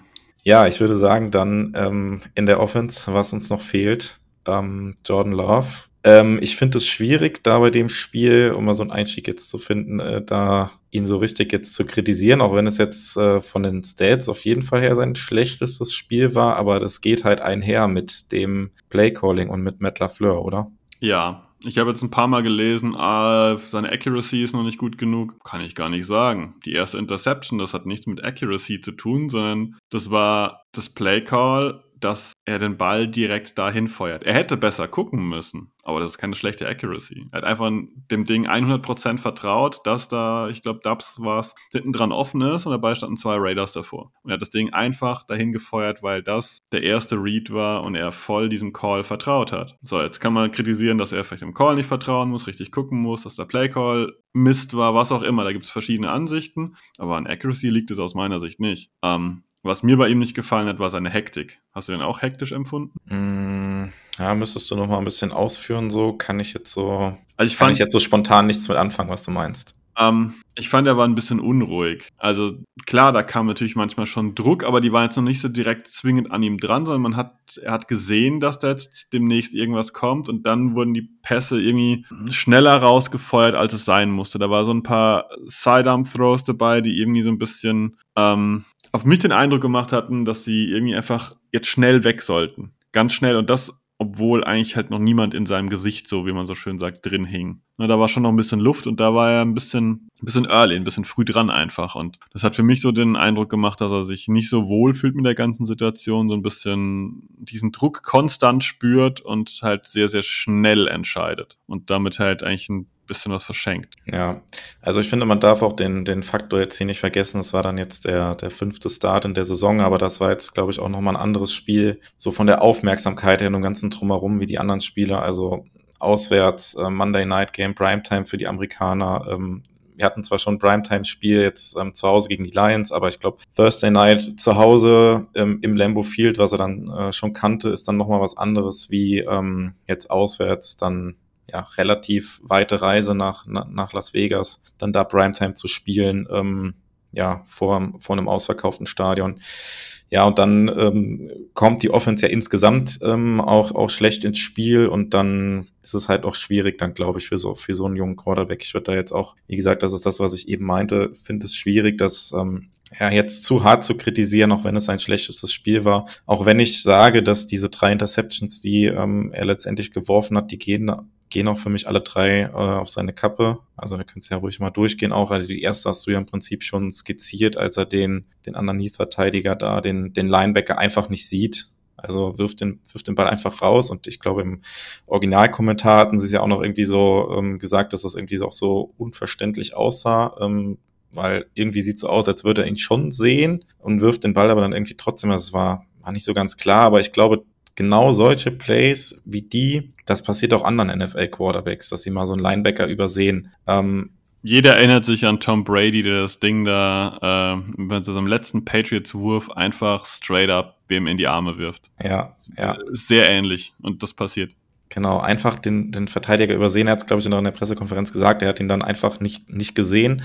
Ja, ich würde sagen, dann ähm, in der Offense, was uns noch fehlt, ähm, Jordan Love. Ähm, ich finde es schwierig, da bei dem Spiel, um mal so einen Einstieg jetzt zu finden, äh, da ihn so richtig jetzt zu kritisieren, auch wenn es jetzt äh, von den Stats auf jeden Fall her sein schlechtestes Spiel war, aber das geht halt einher mit dem Playcalling und mit Matt LaFleur, oder? Ja, ich habe jetzt ein paar Mal gelesen, ah, seine Accuracy ist noch nicht gut genug. Kann ich gar nicht sagen. Die erste Interception, das hat nichts mit Accuracy zu tun, sondern das war das Play Call dass er den Ball direkt dahin feuert. Er hätte besser gucken müssen, aber das ist keine schlechte Accuracy. Er hat einfach dem Ding 100% vertraut, dass da, ich glaube, Dubs war es, hinten dran offen ist und dabei standen zwei Raiders davor. Und er hat das Ding einfach dahin gefeuert, weil das der erste Read war und er voll diesem Call vertraut hat. So, jetzt kann man kritisieren, dass er vielleicht dem Call nicht vertrauen muss, richtig gucken muss, dass der Play Call Mist war, was auch immer. Da gibt es verschiedene Ansichten, aber an Accuracy liegt es aus meiner Sicht nicht. Ähm, was mir bei ihm nicht gefallen hat, war seine Hektik. Hast du den auch hektisch empfunden? Mm, ja, müsstest du noch mal ein bisschen ausführen. So kann ich jetzt so, also ich kann fand, ich jetzt so spontan nichts mit anfangen, was du meinst. Ähm, ich fand, er war ein bisschen unruhig. Also klar, da kam natürlich manchmal schon Druck, aber die waren jetzt noch nicht so direkt zwingend an ihm dran, sondern man hat, er hat gesehen, dass da jetzt demnächst irgendwas kommt und dann wurden die Pässe irgendwie schneller rausgefeuert, als es sein musste. Da war so ein paar Sidearm-Throws dabei, die irgendwie so ein bisschen ähm, auf mich den Eindruck gemacht hatten, dass sie irgendwie einfach jetzt schnell weg sollten. Ganz schnell und das obwohl eigentlich halt noch niemand in seinem Gesicht, so wie man so schön sagt, drin hing. Na, da war schon noch ein bisschen Luft und da war er ein bisschen, ein bisschen early, ein bisschen früh dran einfach. Und das hat für mich so den Eindruck gemacht, dass er sich nicht so wohl fühlt mit der ganzen Situation, so ein bisschen diesen Druck konstant spürt und halt sehr, sehr schnell entscheidet. Und damit halt eigentlich ein bisschen was verschenkt. Ja, also ich finde, man darf auch den, den Faktor jetzt hier nicht vergessen. Es war dann jetzt der, der fünfte Start in der Saison, aber das war jetzt, glaube ich, auch nochmal ein anderes Spiel. So von der Aufmerksamkeit her und dem ganzen Drumherum wie die anderen Spieler. Also auswärts, äh, Monday Night Game, Primetime für die Amerikaner. Ähm, wir hatten zwar schon ein Primetime-Spiel jetzt ähm, zu Hause gegen die Lions, aber ich glaube, Thursday Night zu Hause ähm, im Lambo Field, was er dann äh, schon kannte, ist dann nochmal was anderes wie ähm, jetzt auswärts dann ja, relativ weite Reise nach, nach Las Vegas, dann da Primetime zu spielen, ähm, ja, vor, vor einem ausverkauften Stadion. Ja, und dann ähm, kommt die Offense ja insgesamt ähm, auch, auch schlecht ins Spiel und dann ist es halt auch schwierig, dann glaube ich, für so, für so einen jungen Quarterback. Ich würde da jetzt auch, wie gesagt, das ist das, was ich eben meinte, finde es schwierig, dass ähm, ja, jetzt zu hart zu kritisieren, auch wenn es ein schlechtes Spiel war. Auch wenn ich sage, dass diese drei Interceptions, die ähm, er letztendlich geworfen hat, die gehen gehen auch für mich alle drei äh, auf seine Kappe. Also wir können es ja ruhig mal durchgehen auch. Also die erste hast du ja im Prinzip schon skizziert, als er den, den Underneath-Verteidiger da, den, den Linebacker einfach nicht sieht. Also wirft den, wirft den Ball einfach raus und ich glaube, im Originalkommentar hatten sie es ja auch noch irgendwie so ähm, gesagt, dass das irgendwie auch so unverständlich aussah, ähm, weil irgendwie sieht so aus, als würde er ihn schon sehen und wirft den Ball aber dann irgendwie trotzdem, das war, war nicht so ganz klar, aber ich glaube, genau solche Plays wie die, das passiert auch anderen NFL-Quarterbacks, dass sie mal so einen Linebacker übersehen. Ähm, jeder erinnert sich an Tom Brady, der das Ding da äh, bei seinem letzten Patriots-Wurf einfach straight up wem in die Arme wirft. Ja, ja. Sehr ähnlich und das passiert. Genau, einfach den, den Verteidiger übersehen. Er hat es, glaube ich, noch in der Pressekonferenz gesagt. Er hat ihn dann einfach nicht, nicht gesehen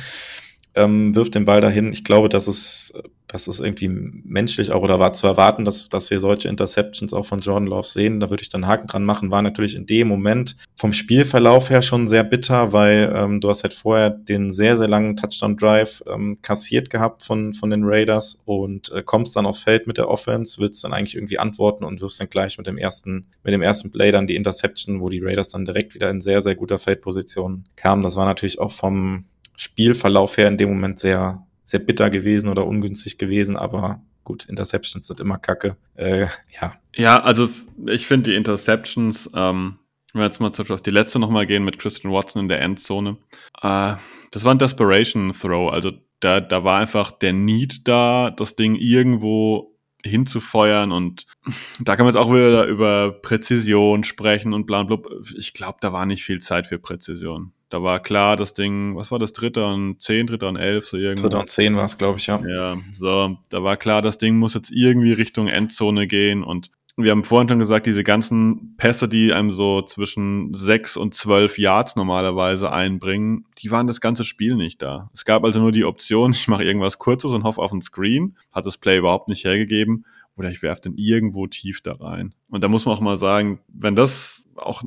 ähm, wirft den Ball dahin. Ich glaube, das ist, das ist irgendwie menschlich auch oder war zu erwarten, dass, dass wir solche Interceptions auch von Jordan Love sehen. Da würde ich dann Haken dran machen. War natürlich in dem Moment vom Spielverlauf her schon sehr bitter, weil ähm, du hast halt vorher den sehr, sehr langen Touchdown-Drive ähm, kassiert gehabt von, von den Raiders und äh, kommst dann aufs Feld mit der Offense, willst dann eigentlich irgendwie antworten und wirfst dann gleich mit dem ersten, mit dem ersten Play dann die Interception, wo die Raiders dann direkt wieder in sehr, sehr guter Feldposition kamen. Das war natürlich auch vom, Spielverlauf her in dem Moment sehr, sehr bitter gewesen oder ungünstig gewesen, aber gut, Interceptions sind immer kacke. Äh, ja. Ja, also ich finde die Interceptions, ähm, wenn wir jetzt mal zum Beispiel auf die letzte nochmal gehen mit Christian Watson in der Endzone, äh, das war ein Desperation Throw, also da, da war einfach der Need da, das Ding irgendwo hinzufeuern und [laughs] da kann man jetzt auch wieder über Präzision sprechen und bla bla. Ich glaube, da war nicht viel Zeit für Präzision. Da war klar, das Ding, was war das, dritter und zehn, dritter und elf, so irgendwas. Dritter und zehn war es, glaube ich, ja. Ja, so, da war klar, das Ding muss jetzt irgendwie Richtung Endzone gehen und wir haben vorhin schon gesagt, diese ganzen Pässe, die einem so zwischen sechs und zwölf Yards normalerweise einbringen, die waren das ganze Spiel nicht da. Es gab also nur die Option, [laughs] ich mache irgendwas Kurzes und hoffe auf einen Screen, hat das Play überhaupt nicht hergegeben oder ich werfe den irgendwo tief da rein. Und da muss man auch mal sagen, wenn das auch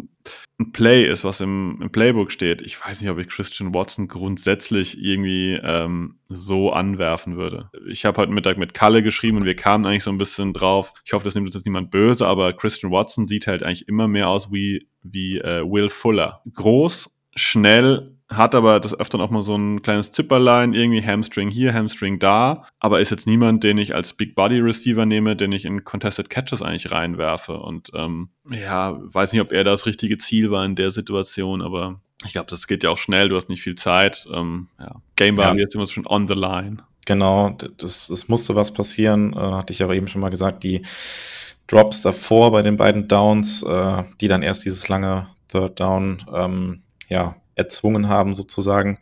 ein Play ist, was im, im Playbook steht, ich weiß nicht, ob ich Christian Watson grundsätzlich irgendwie ähm, so anwerfen würde. Ich habe heute Mittag mit Kalle geschrieben und wir kamen eigentlich so ein bisschen drauf. Ich hoffe, das nimmt uns jetzt niemand böse, aber Christian Watson sieht halt eigentlich immer mehr aus wie, wie äh, Will Fuller. Groß, schnell, hat aber das öfter auch mal so ein kleines Zipperlein, irgendwie Hamstring hier, Hamstring da, aber ist jetzt niemand, den ich als Big Body Receiver nehme, den ich in Contested Catches eigentlich reinwerfe. Und ähm, ja, weiß nicht, ob er das richtige Ziel war in der Situation, aber ich glaube, das geht ja auch schnell, du hast nicht viel Zeit. Ähm, ja. Game war ja. jetzt immer schon on the line. Genau, das, das musste was passieren, äh, hatte ich auch eben schon mal gesagt, die Drops davor bei den beiden Downs, äh, die dann erst dieses lange Third Down ähm, ja, erzwungen haben sozusagen.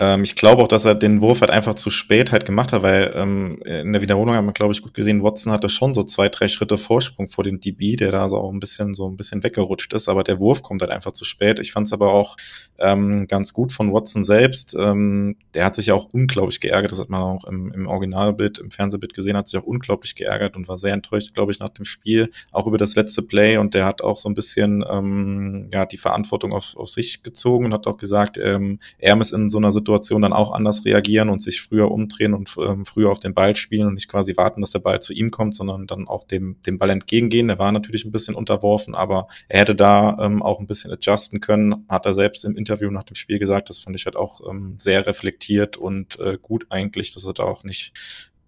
Ähm, ich glaube auch, dass er den Wurf halt einfach zu spät halt gemacht hat, weil ähm, in der Wiederholung haben wir, glaube ich, gut gesehen, Watson hatte schon so zwei, drei Schritte Vorsprung vor dem DB, der da so auch ein bisschen so ein bisschen weggerutscht ist, aber der Wurf kommt halt einfach zu spät. Ich fand es aber auch ähm, ganz gut von Watson selbst. Ähm, der hat sich ja auch unglaublich geärgert, das hat man auch im, im Originalbild, im Fernsehbild gesehen, hat sich auch unglaublich geärgert und war sehr enttäuscht, glaube ich, nach dem Spiel, auch über das letzte Play und der hat auch so ein bisschen ähm, ja die Verantwortung auf, auf sich gezogen und hat auch gesagt, ähm, er ist in so einer Situation dann auch anders reagieren und sich früher umdrehen und ähm, früher auf den Ball spielen und nicht quasi warten, dass der Ball zu ihm kommt, sondern dann auch dem, dem Ball entgegengehen. Der war natürlich ein bisschen unterworfen, aber er hätte da ähm, auch ein bisschen adjusten können, hat er selbst im Interview nach dem Spiel gesagt. Das fand ich halt auch ähm, sehr reflektiert und äh, gut eigentlich, dass er da auch nicht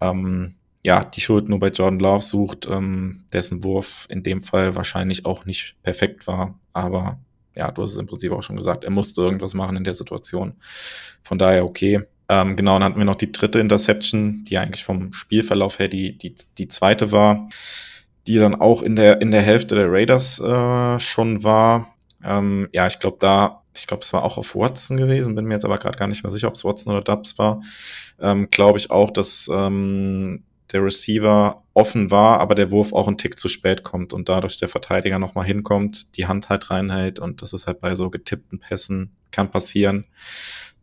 ähm, ja, die Schuld nur bei Jordan Love sucht, ähm, dessen Wurf in dem Fall wahrscheinlich auch nicht perfekt war, aber ja, du hast es im Prinzip auch schon gesagt, er musste irgendwas machen in der Situation. Von daher okay. Ähm, genau, dann hatten wir noch die dritte Interception, die eigentlich vom Spielverlauf her die, die, die zweite war, die dann auch in der, in der Hälfte der Raiders äh, schon war. Ähm, ja, ich glaube, da, ich glaube, es war auch auf Watson gewesen, bin mir jetzt aber gerade gar nicht mehr sicher, ob es Watson oder Dubs war. Ähm, glaube ich auch, dass ähm, der Receiver offen war, aber der Wurf auch einen Tick zu spät kommt und dadurch der Verteidiger nochmal hinkommt, die Hand halt reinhält und das ist halt bei so getippten Pässen kann passieren,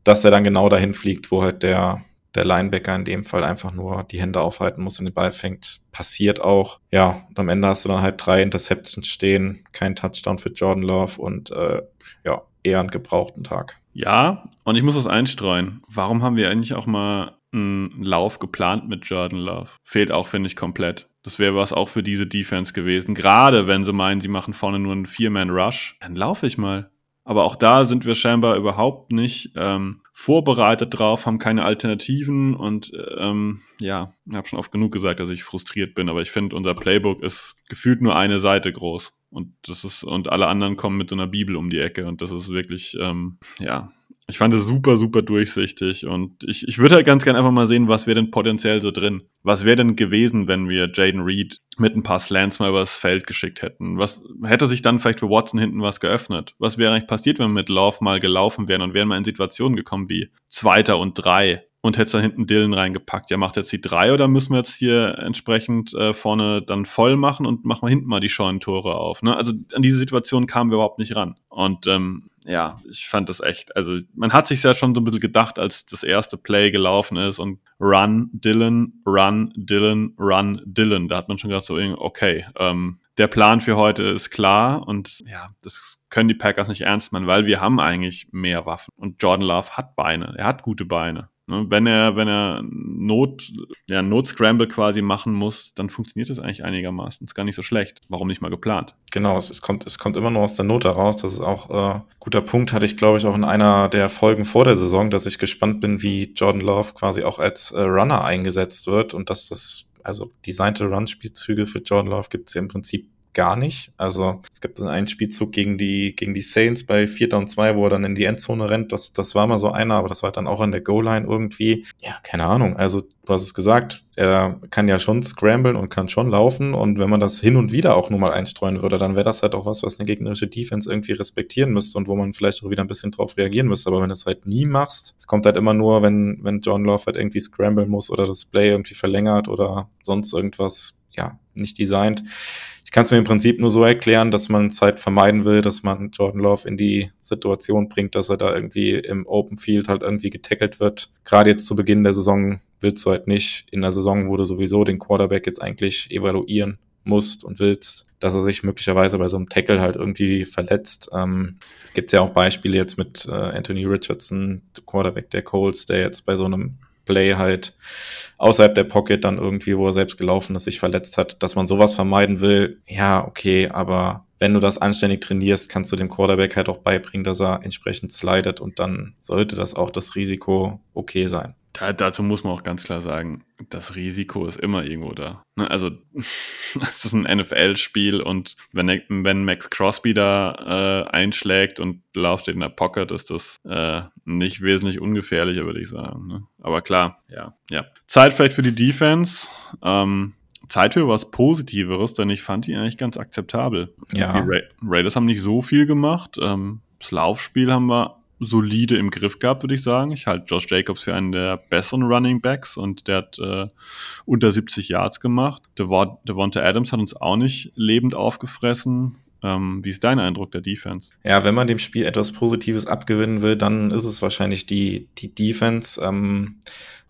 dass er dann genau dahin fliegt, wo halt der, der Linebacker in dem Fall einfach nur die Hände aufhalten muss und den Ball fängt. Passiert auch. Ja, und am Ende hast du dann halt drei Interceptions stehen, kein Touchdown für Jordan Love und äh, ja, eher einen gebrauchten Tag. Ja, und ich muss das einstreuen. Warum haben wir eigentlich auch mal einen Lauf geplant mit Jordan Love. Fehlt auch, finde ich, komplett. Das wäre was auch für diese Defense gewesen. Gerade wenn sie meinen, sie machen vorne nur einen Vier-Man-Rush, dann laufe ich mal. Aber auch da sind wir scheinbar überhaupt nicht ähm, vorbereitet drauf, haben keine Alternativen und ähm, ja, ich habe schon oft genug gesagt, dass ich frustriert bin, aber ich finde, unser Playbook ist gefühlt nur eine Seite groß. Und das ist, und alle anderen kommen mit so einer Bibel um die Ecke und das ist wirklich, ähm, ja, ich fand es super, super durchsichtig und ich, ich würde halt ganz gerne einfach mal sehen, was wäre denn potenziell so drin. Was wäre denn gewesen, wenn wir Jaden Reed mit ein paar Slants mal übers Feld geschickt hätten? Was hätte sich dann vielleicht für Watson hinten was geöffnet? Was wäre eigentlich passiert, wenn wir mit Love mal gelaufen wären und wären mal in Situationen gekommen wie Zweiter und Drei? Und hätte da hinten Dillen reingepackt. Ja, macht jetzt die drei oder müssen wir jetzt hier entsprechend äh, vorne dann voll machen und machen wir hinten mal die Scheunentore auf? Ne? Also an diese Situation kamen wir überhaupt nicht ran. Und ähm, ja, ich fand das echt, also man hat sich ja schon so ein bisschen gedacht, als das erste Play gelaufen ist und Run, Dylan, Run, Dylan, Run, Dylan. Da hat man schon gedacht, so, okay, ähm, der Plan für heute ist klar und ja, das können die Packers nicht ernst machen, weil wir haben eigentlich mehr Waffen und Jordan Love hat Beine, er hat gute Beine. Ne, wenn er, wenn er Not, ja, Not-Scramble quasi machen muss, dann funktioniert das eigentlich einigermaßen. Ist gar nicht so schlecht. Warum nicht mal geplant? Genau, es, es kommt, es kommt immer nur aus der Not heraus. Das ist auch äh, guter Punkt, hatte ich, glaube ich, auch in einer der Folgen vor der Saison, dass ich gespannt bin, wie Jordan Love quasi auch als äh, Runner eingesetzt wird und dass das, also designte Run-Spielzüge für Jordan Love gibt es ja im Prinzip gar nicht. Also es gibt einen Spielzug gegen die, gegen die Saints bei 4. und 2, wo er dann in die Endzone rennt. Das, das war mal so einer, aber das war dann auch an der Goal-Line irgendwie. Ja, keine Ahnung. Also du hast es gesagt, er kann ja schon scramblen und kann schon laufen. Und wenn man das hin und wieder auch nur mal einstreuen würde, dann wäre das halt auch was, was eine gegnerische Defense irgendwie respektieren müsste und wo man vielleicht auch wieder ein bisschen drauf reagieren müsste. Aber wenn du es halt nie machst, es kommt halt immer nur, wenn, wenn John Love halt irgendwie scramblen muss oder das Play irgendwie verlängert oder sonst irgendwas, ja, nicht designt kann es mir im Prinzip nur so erklären, dass man Zeit vermeiden will, dass man Jordan Love in die Situation bringt, dass er da irgendwie im Open Field halt irgendwie getackelt wird. Gerade jetzt zu Beginn der Saison willst du halt nicht in der Saison, wo du sowieso den Quarterback jetzt eigentlich evaluieren musst und willst, dass er sich möglicherweise bei so einem Tackle halt irgendwie verletzt. Ähm, Gibt es ja auch Beispiele jetzt mit äh, Anthony Richardson, Quarterback der Colts, der jetzt bei so einem Play halt außerhalb der Pocket dann irgendwie, wo er selbst gelaufen ist, sich verletzt hat, dass man sowas vermeiden will. Ja, okay, aber wenn du das anständig trainierst, kannst du dem Quarterback halt auch beibringen, dass er entsprechend slidet und dann sollte das auch das Risiko okay sein. Da, dazu muss man auch ganz klar sagen, das Risiko ist immer irgendwo da. Ne, also [laughs] es ist ein NFL-Spiel und wenn, wenn Max Crosby da äh, einschlägt und Lauf steht in der Pocket, ist das äh, nicht wesentlich ungefährlicher, würde ich sagen. Ne? Aber klar, ja, ja. Zeit vielleicht für die Defense. Ähm, Zeit für was Positiveres, denn ich fand die eigentlich ganz akzeptabel. Ja. Die Ra Raiders haben nicht so viel gemacht. Ähm, das Laufspiel haben wir solide im Griff gehabt, würde ich sagen. Ich halte Josh Jacobs für einen der besseren Running Backs und der hat äh, unter 70 Yards gemacht. Devon Devonta Adams hat uns auch nicht lebend aufgefressen. Ähm, wie ist dein Eindruck der Defense? Ja, wenn man dem Spiel etwas Positives abgewinnen will, dann ist es wahrscheinlich die, die Defense. Ähm,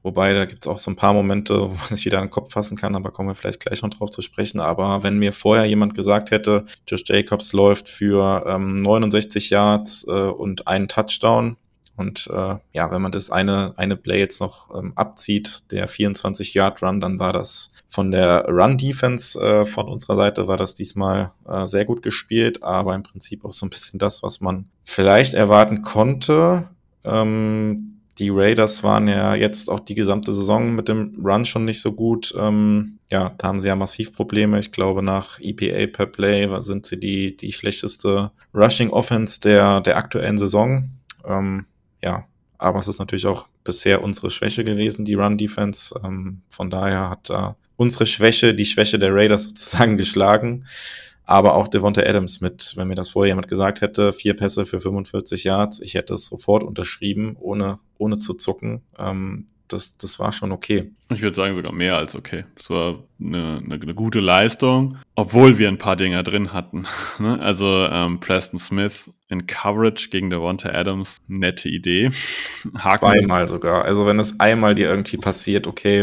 Wobei, da gibt's auch so ein paar Momente, wo man sich wieder an den Kopf fassen kann, aber kommen wir vielleicht gleich noch drauf zu sprechen. Aber wenn mir vorher jemand gesagt hätte, Josh Jacobs läuft für ähm, 69 Yards äh, und einen Touchdown, und äh, ja, wenn man das eine, eine Play jetzt noch ähm, abzieht, der 24-Yard-Run, dann war das von der Run-Defense äh, von unserer Seite, war das diesmal äh, sehr gut gespielt, aber im Prinzip auch so ein bisschen das, was man vielleicht erwarten konnte. Ähm, die Raiders waren ja jetzt auch die gesamte Saison mit dem Run schon nicht so gut. Ähm, ja, da haben sie ja massiv Probleme. Ich glaube, nach EPA per Play sind sie die, die schlechteste Rushing Offense der, der aktuellen Saison. Ähm, ja, aber es ist natürlich auch bisher unsere Schwäche gewesen, die Run Defense. Ähm, von daher hat da unsere Schwäche, die Schwäche der Raiders [laughs] sozusagen geschlagen aber auch Devonta Adams mit, wenn mir das vorher jemand gesagt hätte, vier Pässe für 45 Yards, ich hätte es sofort unterschrieben, ohne, ohne zu zucken. Ähm, das, das war schon okay. Ich würde sagen sogar mehr als okay. Das war eine, eine, eine gute Leistung, obwohl wir ein paar Dinger drin hatten. [laughs] Ne? also ähm, Preston Smith in Coverage gegen Devonta Adams, nette Idee. [laughs] Haken Zweimal sogar. Also wenn es einmal dir irgendwie passiert, okay,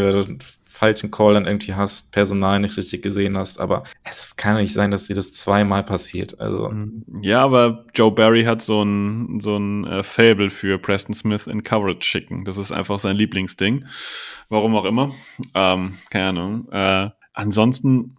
falschen Call dann irgendwie hast, Personal nicht richtig gesehen hast, aber es kann nicht sein, dass dir das zweimal passiert. Also mhm. ja, aber Joe Barry hat so ein so ein äh, Fable für Preston Smith in Coverage schicken. Das ist einfach sein Lieblingsding. Warum auch immer. Ähm, keine Ahnung. Äh, ansonsten,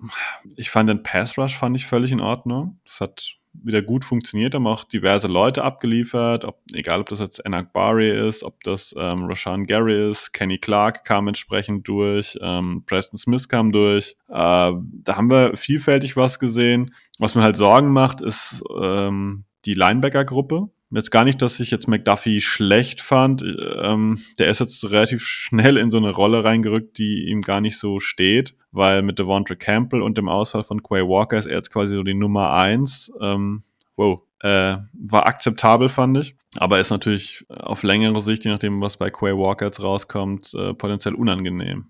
ich fand den Pass Rush fand ich völlig in Ordnung. Das hat wieder gut funktioniert, haben auch diverse Leute abgeliefert, ob, egal ob das jetzt Enak Bari ist, ob das ähm, Rashan Gary ist, Kenny Clark kam entsprechend durch, ähm, Preston Smith kam durch. Äh, da haben wir vielfältig was gesehen. Was mir halt Sorgen macht, ist ähm, die Linebacker-Gruppe. Jetzt gar nicht, dass ich jetzt McDuffie schlecht fand. Ähm, der ist jetzt relativ schnell in so eine Rolle reingerückt, die ihm gar nicht so steht, weil mit Devontre Campbell und dem Ausfall von Quay Walker ist er jetzt quasi so die Nummer eins. Ähm, wow. Äh, war akzeptabel, fand ich. Aber ist natürlich auf längere Sicht, je nachdem, was bei Quay Walker jetzt rauskommt, äh, potenziell unangenehm.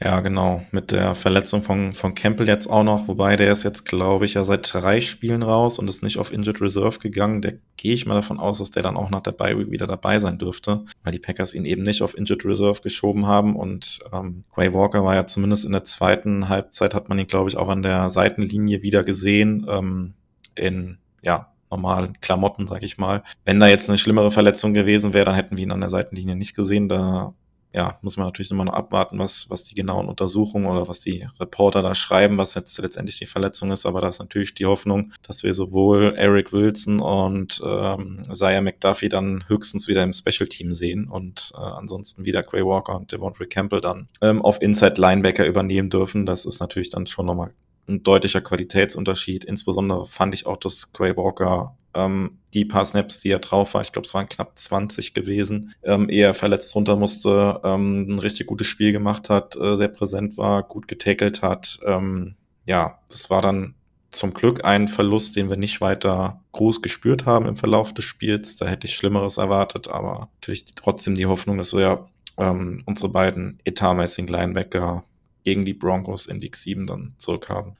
Ja, genau. Mit der Verletzung von, von Campbell jetzt auch noch, wobei der ist jetzt, glaube ich, ja seit drei Spielen raus und ist nicht auf Injured Reserve gegangen. Der gehe ich mal davon aus, dass der dann auch nach der Bye wieder dabei sein dürfte, weil die Packers ihn eben nicht auf Injured Reserve geschoben haben und ähm, Quay Walker war ja zumindest in der zweiten Halbzeit, hat man ihn, glaube ich, auch an der Seitenlinie wieder gesehen, ähm, in, ja, normalen Klamotten, sag ich mal. Wenn da jetzt eine schlimmere Verletzung gewesen wäre, dann hätten wir ihn an der Seitenlinie nicht gesehen. Da ja, muss man natürlich immer noch abwarten, was, was die genauen Untersuchungen oder was die Reporter da schreiben, was jetzt letztendlich die Verletzung ist. Aber da ist natürlich die Hoffnung, dass wir sowohl Eric Wilson und ähm, Zaya McDuffie dann höchstens wieder im Special Team sehen und äh, ansonsten wieder Quay Walker und Devontae Campbell dann ähm, auf Inside Linebacker übernehmen dürfen. Das ist natürlich dann schon nochmal ein deutlicher Qualitätsunterschied. Insbesondere fand ich auch, dass Quay Walker ähm, die paar Snaps, die er drauf war, ich glaube, es waren knapp 20 gewesen, ähm, eher verletzt runter musste, ähm, ein richtig gutes Spiel gemacht hat, äh, sehr präsent war, gut getackelt hat. Ähm, ja, das war dann zum Glück ein Verlust, den wir nicht weiter groß gespürt haben im Verlauf des Spiels. Da hätte ich Schlimmeres erwartet, aber natürlich trotzdem die Hoffnung, dass wir ähm, unsere beiden etatmäßigen Linebacker gegen die Broncos in Week 7 dann zurückhaben.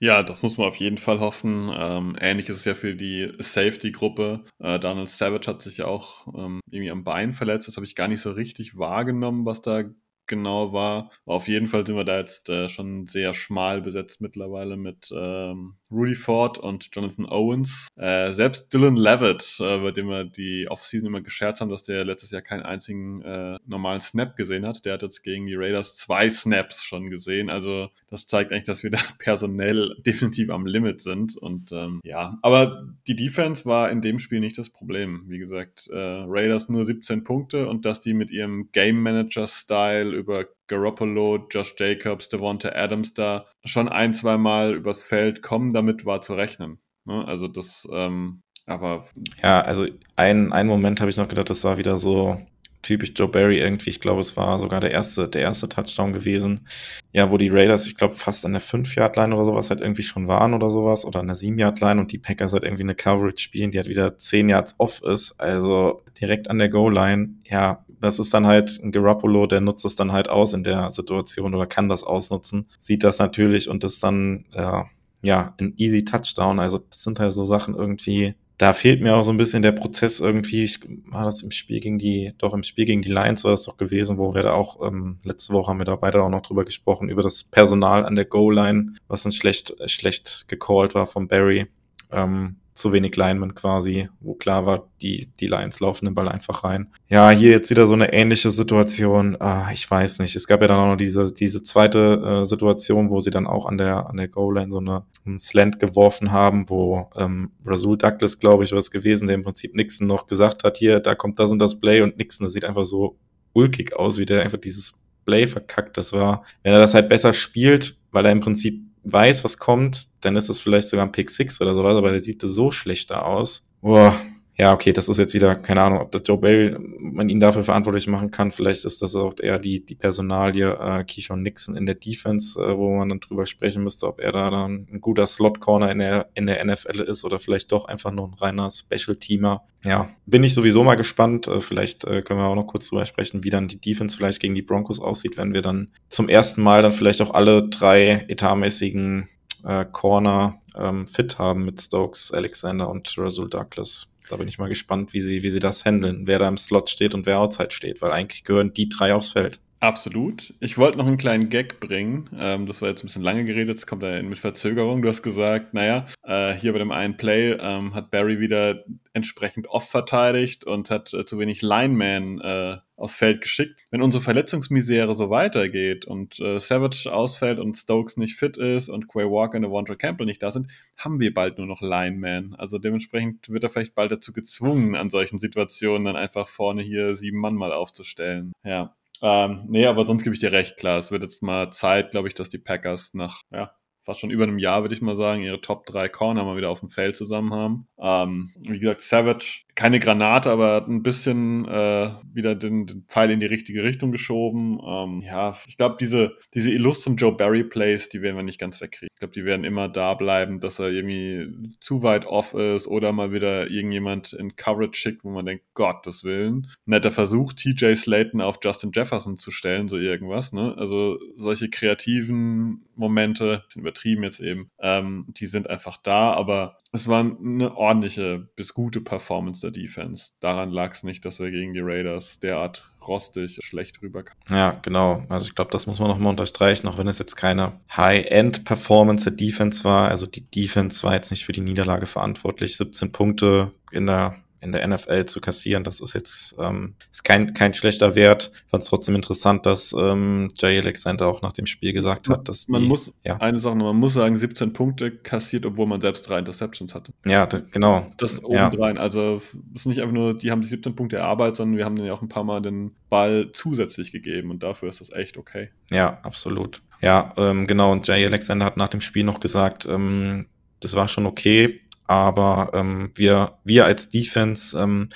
Ja, das muss man auf jeden Fall hoffen. Ähm, ähnlich ist es ja für die Safety-Gruppe. Äh, Donald Savage hat sich ja auch ähm, irgendwie am Bein verletzt. Das habe ich gar nicht so richtig wahrgenommen, was da genau war. Auf jeden Fall sind wir da jetzt äh, schon sehr schmal besetzt mittlerweile mit ähm, Rudy Ford und Jonathan Owens. Äh, selbst Dylan Levitt, äh, über den wir die Offseason immer gescherzt haben, dass der letztes Jahr keinen einzigen äh, normalen Snap gesehen hat. Der hat jetzt gegen die Raiders zwei Snaps schon gesehen. Also das zeigt eigentlich, dass wir da [laughs] personell definitiv am Limit sind. Und ähm, ja, aber die Defense war in dem Spiel nicht das Problem. Wie gesagt, äh, Raiders nur 17 Punkte und dass die mit ihrem Game Manager-Style über Garoppolo, Josh Jacobs, Devonta Adams da schon ein, zwei Mal übers Feld kommen, damit war zu rechnen. Ne? Also das, ähm, aber. Ja, also ein, ein Moment habe ich noch gedacht, das war wieder so typisch Joe Barry irgendwie. Ich glaube, es war sogar der erste, der erste Touchdown gewesen. Ja, wo die Raiders, ich glaube, fast an der 5-Yard-Line oder sowas halt irgendwie schon waren oder sowas oder an der 7-Yard-Line und die Packers halt irgendwie eine Coverage spielen, die halt wieder 10 Yards off ist. Also direkt an der Goal-Line. Ja, das ist dann halt ein Garoppolo, der nutzt es dann halt aus in der Situation oder kann das ausnutzen. Sieht das natürlich und ist dann, äh, ja, ein easy Touchdown. Also das sind halt so Sachen irgendwie, da fehlt mir auch so ein bisschen der Prozess irgendwie. Ich war das im Spiel gegen die, doch im Spiel gegen die Lions war das doch gewesen, wo wir da auch, ähm, letzte Woche haben wir da beide auch noch drüber gesprochen, über das Personal an der Goal-Line, was dann schlecht, schlecht gecallt war von Barry. Ähm, zu wenig Linemen quasi, wo klar war, die, die Lions laufen den Ball einfach rein. Ja, hier jetzt wieder so eine ähnliche Situation. Ah, ich weiß nicht. Es gab ja dann auch noch diese, diese zweite äh, Situation, wo sie dann auch an der, an der Goal-Line so eine, einen Slant geworfen haben, wo ähm, Rasul Douglas, glaube ich, was gewesen, der im Prinzip Nixon noch gesagt hat, hier, da kommt das und das Play und Nixon, das sieht einfach so ulkig aus, wie der einfach dieses Play verkackt. Das war, wenn er das halt besser spielt, weil er im Prinzip weiß, was kommt, dann ist es vielleicht sogar ein Pick 6 oder sowas, aber der sieht so schlechter aus. Boah, ja, okay, das ist jetzt wieder, keine Ahnung, ob der Joe Barry, man ihn dafür verantwortlich machen kann. Vielleicht ist das auch eher die, die Personalie äh, Keyshawn Nixon in der Defense, äh, wo man dann drüber sprechen müsste, ob er da dann ein guter Slot-Corner in der, in der NFL ist oder vielleicht doch einfach nur ein reiner Special-Teamer. Ja, bin ich sowieso mal gespannt. Äh, vielleicht äh, können wir auch noch kurz drüber sprechen, wie dann die Defense vielleicht gegen die Broncos aussieht, wenn wir dann zum ersten Mal dann vielleicht auch alle drei etatmäßigen äh, Corner ähm, fit haben mit Stokes, Alexander und Rasul Douglas. Da bin ich mal gespannt, wie sie, wie sie das handeln, wer da im Slot steht und wer outside steht, weil eigentlich gehören die drei aufs Feld. Absolut. Ich wollte noch einen kleinen Gag bringen. Ähm, das war jetzt ein bisschen lange geredet, jetzt kommt er mit Verzögerung. Du hast gesagt, naja, äh, hier bei dem einen Play ähm, hat Barry wieder entsprechend off verteidigt und hat äh, zu wenig Lineman äh, aufs Feld geschickt. Wenn unsere Verletzungsmisere so weitergeht und äh, Savage ausfällt und Stokes nicht fit ist und Quay Walker und Devonta Campbell nicht da sind, haben wir bald nur noch Lineman. Also dementsprechend wird er vielleicht bald dazu gezwungen, an solchen Situationen dann einfach vorne hier sieben Mann mal aufzustellen. Ja, ähm, nee, aber sonst gebe ich dir recht, klar. Es wird jetzt mal Zeit, glaube ich, dass die Packers nach ja, fast schon über einem Jahr, würde ich mal sagen, ihre Top 3 Corner mal wieder auf dem Feld zusammen haben. Ähm, wie gesagt, Savage, keine Granate, aber hat ein bisschen äh, wieder den, den, Pfeil in die richtige Richtung geschoben. Ähm, ja, ich glaube, diese, diese illustren Joe Barry Plays, die werden wir nicht ganz wegkriegen. Ich glaube, die werden immer da bleiben, dass er irgendwie zu weit off ist oder mal wieder irgendjemand in Coverage schickt, wo man denkt, Gottes Willen. Netter Versuch, TJ Slayton auf Justin Jefferson zu stellen, so irgendwas. Ne? Also solche kreativen Momente, sind übertrieben jetzt eben, ähm, die sind einfach da, aber es war eine ordentliche bis gute Performance der Defense. Daran lag es nicht, dass wir gegen die Raiders derart rostig schlecht rüberkamen. Ja, genau. Also ich glaube, das muss man nochmal unterstreichen, auch wenn es jetzt keine High-End-Performance der Defense war. Also die Defense war jetzt nicht für die Niederlage verantwortlich. 17 Punkte in der in der NFL zu kassieren. Das ist jetzt ähm, ist kein, kein schlechter Wert. Ich fand es trotzdem interessant, dass ähm, Jay Alexander auch nach dem Spiel gesagt hat, dass man die, muss ja. eine Sache, man muss sagen, 17 Punkte kassiert, obwohl man selbst drei Interceptions hatte. Ja, genau. Das obendrein. Ja. Also es ist nicht einfach nur, die haben die 17 Punkte erarbeitet, sondern wir haben denen ja auch ein paar Mal den Ball zusätzlich gegeben und dafür ist das echt okay. Ja, absolut. Ja, ähm, genau. Und Jay Alexander hat nach dem Spiel noch gesagt, ähm, das war schon okay, aber ähm, wir, wir als Defense ähm,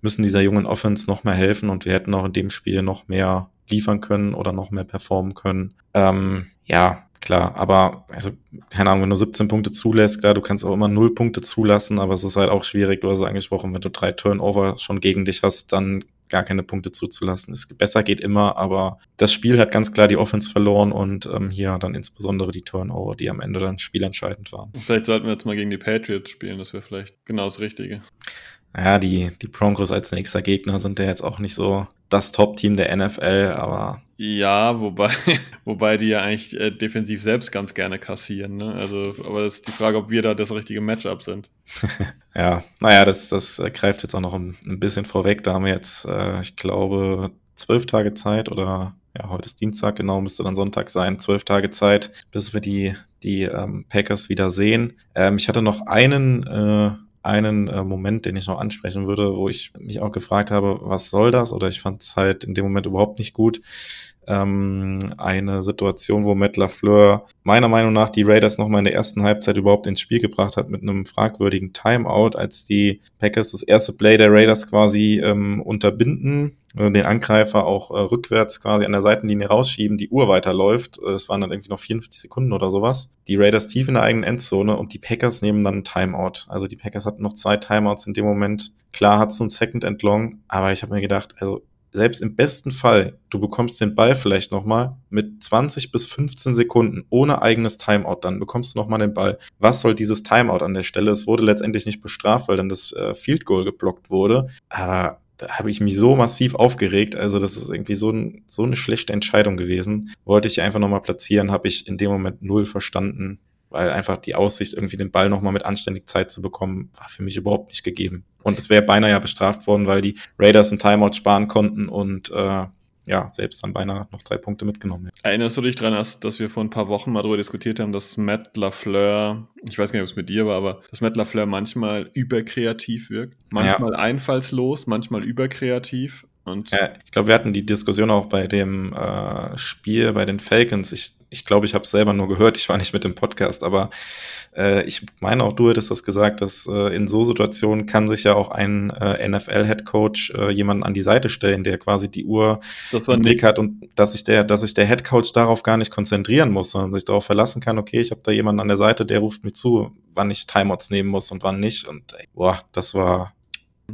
müssen dieser jungen Offense noch mehr helfen und wir hätten auch in dem Spiel noch mehr liefern können oder noch mehr performen können. Ähm, ja, klar, aber also, keine Ahnung, wenn du 17 Punkte zulässt, klar, du kannst auch immer 0 Punkte zulassen, aber es ist halt auch schwierig, du hast es angesprochen, wenn du drei Turnover schon gegen dich hast, dann gar keine Punkte zuzulassen. Es besser geht immer, aber das Spiel hat ganz klar die Offense verloren und ähm, hier dann insbesondere die Turnover, die am Ende dann spielentscheidend waren. Vielleicht sollten wir jetzt mal gegen die Patriots spielen, das wäre vielleicht genau das Richtige. Ja, die, die Broncos als nächster Gegner sind ja jetzt auch nicht so das Top-Team der NFL, aber. Ja, wobei, [laughs] wobei die ja eigentlich äh, defensiv selbst ganz gerne kassieren. Ne? Also, aber das ist die Frage, ob wir da das richtige Matchup sind. [laughs] ja, naja, das, das äh, greift jetzt auch noch ein, ein bisschen vorweg. Da haben wir jetzt, äh, ich glaube, zwölf Tage Zeit oder ja, heute ist Dienstag, genau, müsste dann Sonntag sein, zwölf Tage Zeit, bis wir die, die ähm, Packers wieder sehen. Ähm, ich hatte noch einen, äh, einen äh, Moment, den ich noch ansprechen würde, wo ich mich auch gefragt habe, was soll das? Oder ich fand es halt in dem Moment überhaupt nicht gut. Ähm, eine Situation, wo Matt LaFleur meiner Meinung nach die Raiders nochmal in der ersten Halbzeit überhaupt ins Spiel gebracht hat mit einem fragwürdigen Timeout, als die Packers das erste Play der Raiders quasi ähm, unterbinden den Angreifer auch äh, rückwärts quasi an der Seitenlinie rausschieben, die Uhr weiterläuft. Äh, es waren dann irgendwie noch 44 Sekunden oder sowas. Die Raiders tief in der eigenen Endzone und die Packers nehmen dann ein Timeout. Also die Packers hatten noch zwei Timeouts in dem Moment. Klar hat es so ein Second and Long, aber ich habe mir gedacht, also selbst im besten Fall, du bekommst den Ball vielleicht nochmal mit 20 bis 15 Sekunden ohne eigenes Timeout, dann bekommst du nochmal den Ball. Was soll dieses Timeout an der Stelle? Es wurde letztendlich nicht bestraft, weil dann das äh, Field Goal geblockt wurde. Aber da habe ich mich so massiv aufgeregt. Also das ist irgendwie so, ein, so eine schlechte Entscheidung gewesen. Wollte ich einfach nochmal platzieren, habe ich in dem Moment null verstanden, weil einfach die Aussicht, irgendwie den Ball nochmal mit anständig Zeit zu bekommen, war für mich überhaupt nicht gegeben. Und es wäre beinahe ja bestraft worden, weil die Raiders ein Timeout sparen konnten und äh, ja, selbst dann beinahe noch drei Punkte mitgenommen hätten. Erinnerst du dich daran, dass wir vor ein paar Wochen mal darüber diskutiert haben, dass Matt LaFleur, ich weiß gar nicht, ob es mit dir war, aber dass Matt LaFleur manchmal überkreativ wirkt. Manchmal ja. einfallslos, manchmal überkreativ. Und ja, ich glaube, wir hatten die Diskussion auch bei dem äh, Spiel bei den Falcons. Ich ich glaube, ich habe es selber nur gehört, ich war nicht mit dem Podcast, aber äh, ich meine auch, du hättest das gesagt, dass äh, in so Situationen kann sich ja auch ein äh, NFL-Headcoach äh, jemanden an die Seite stellen, der quasi die Uhr im Blick hat und dass sich der, dass sich der Headcoach darauf gar nicht konzentrieren muss, sondern sich darauf verlassen kann, okay, ich habe da jemanden an der Seite, der ruft mir zu, wann ich Timeouts nehmen muss und wann nicht. Und ey, boah, das war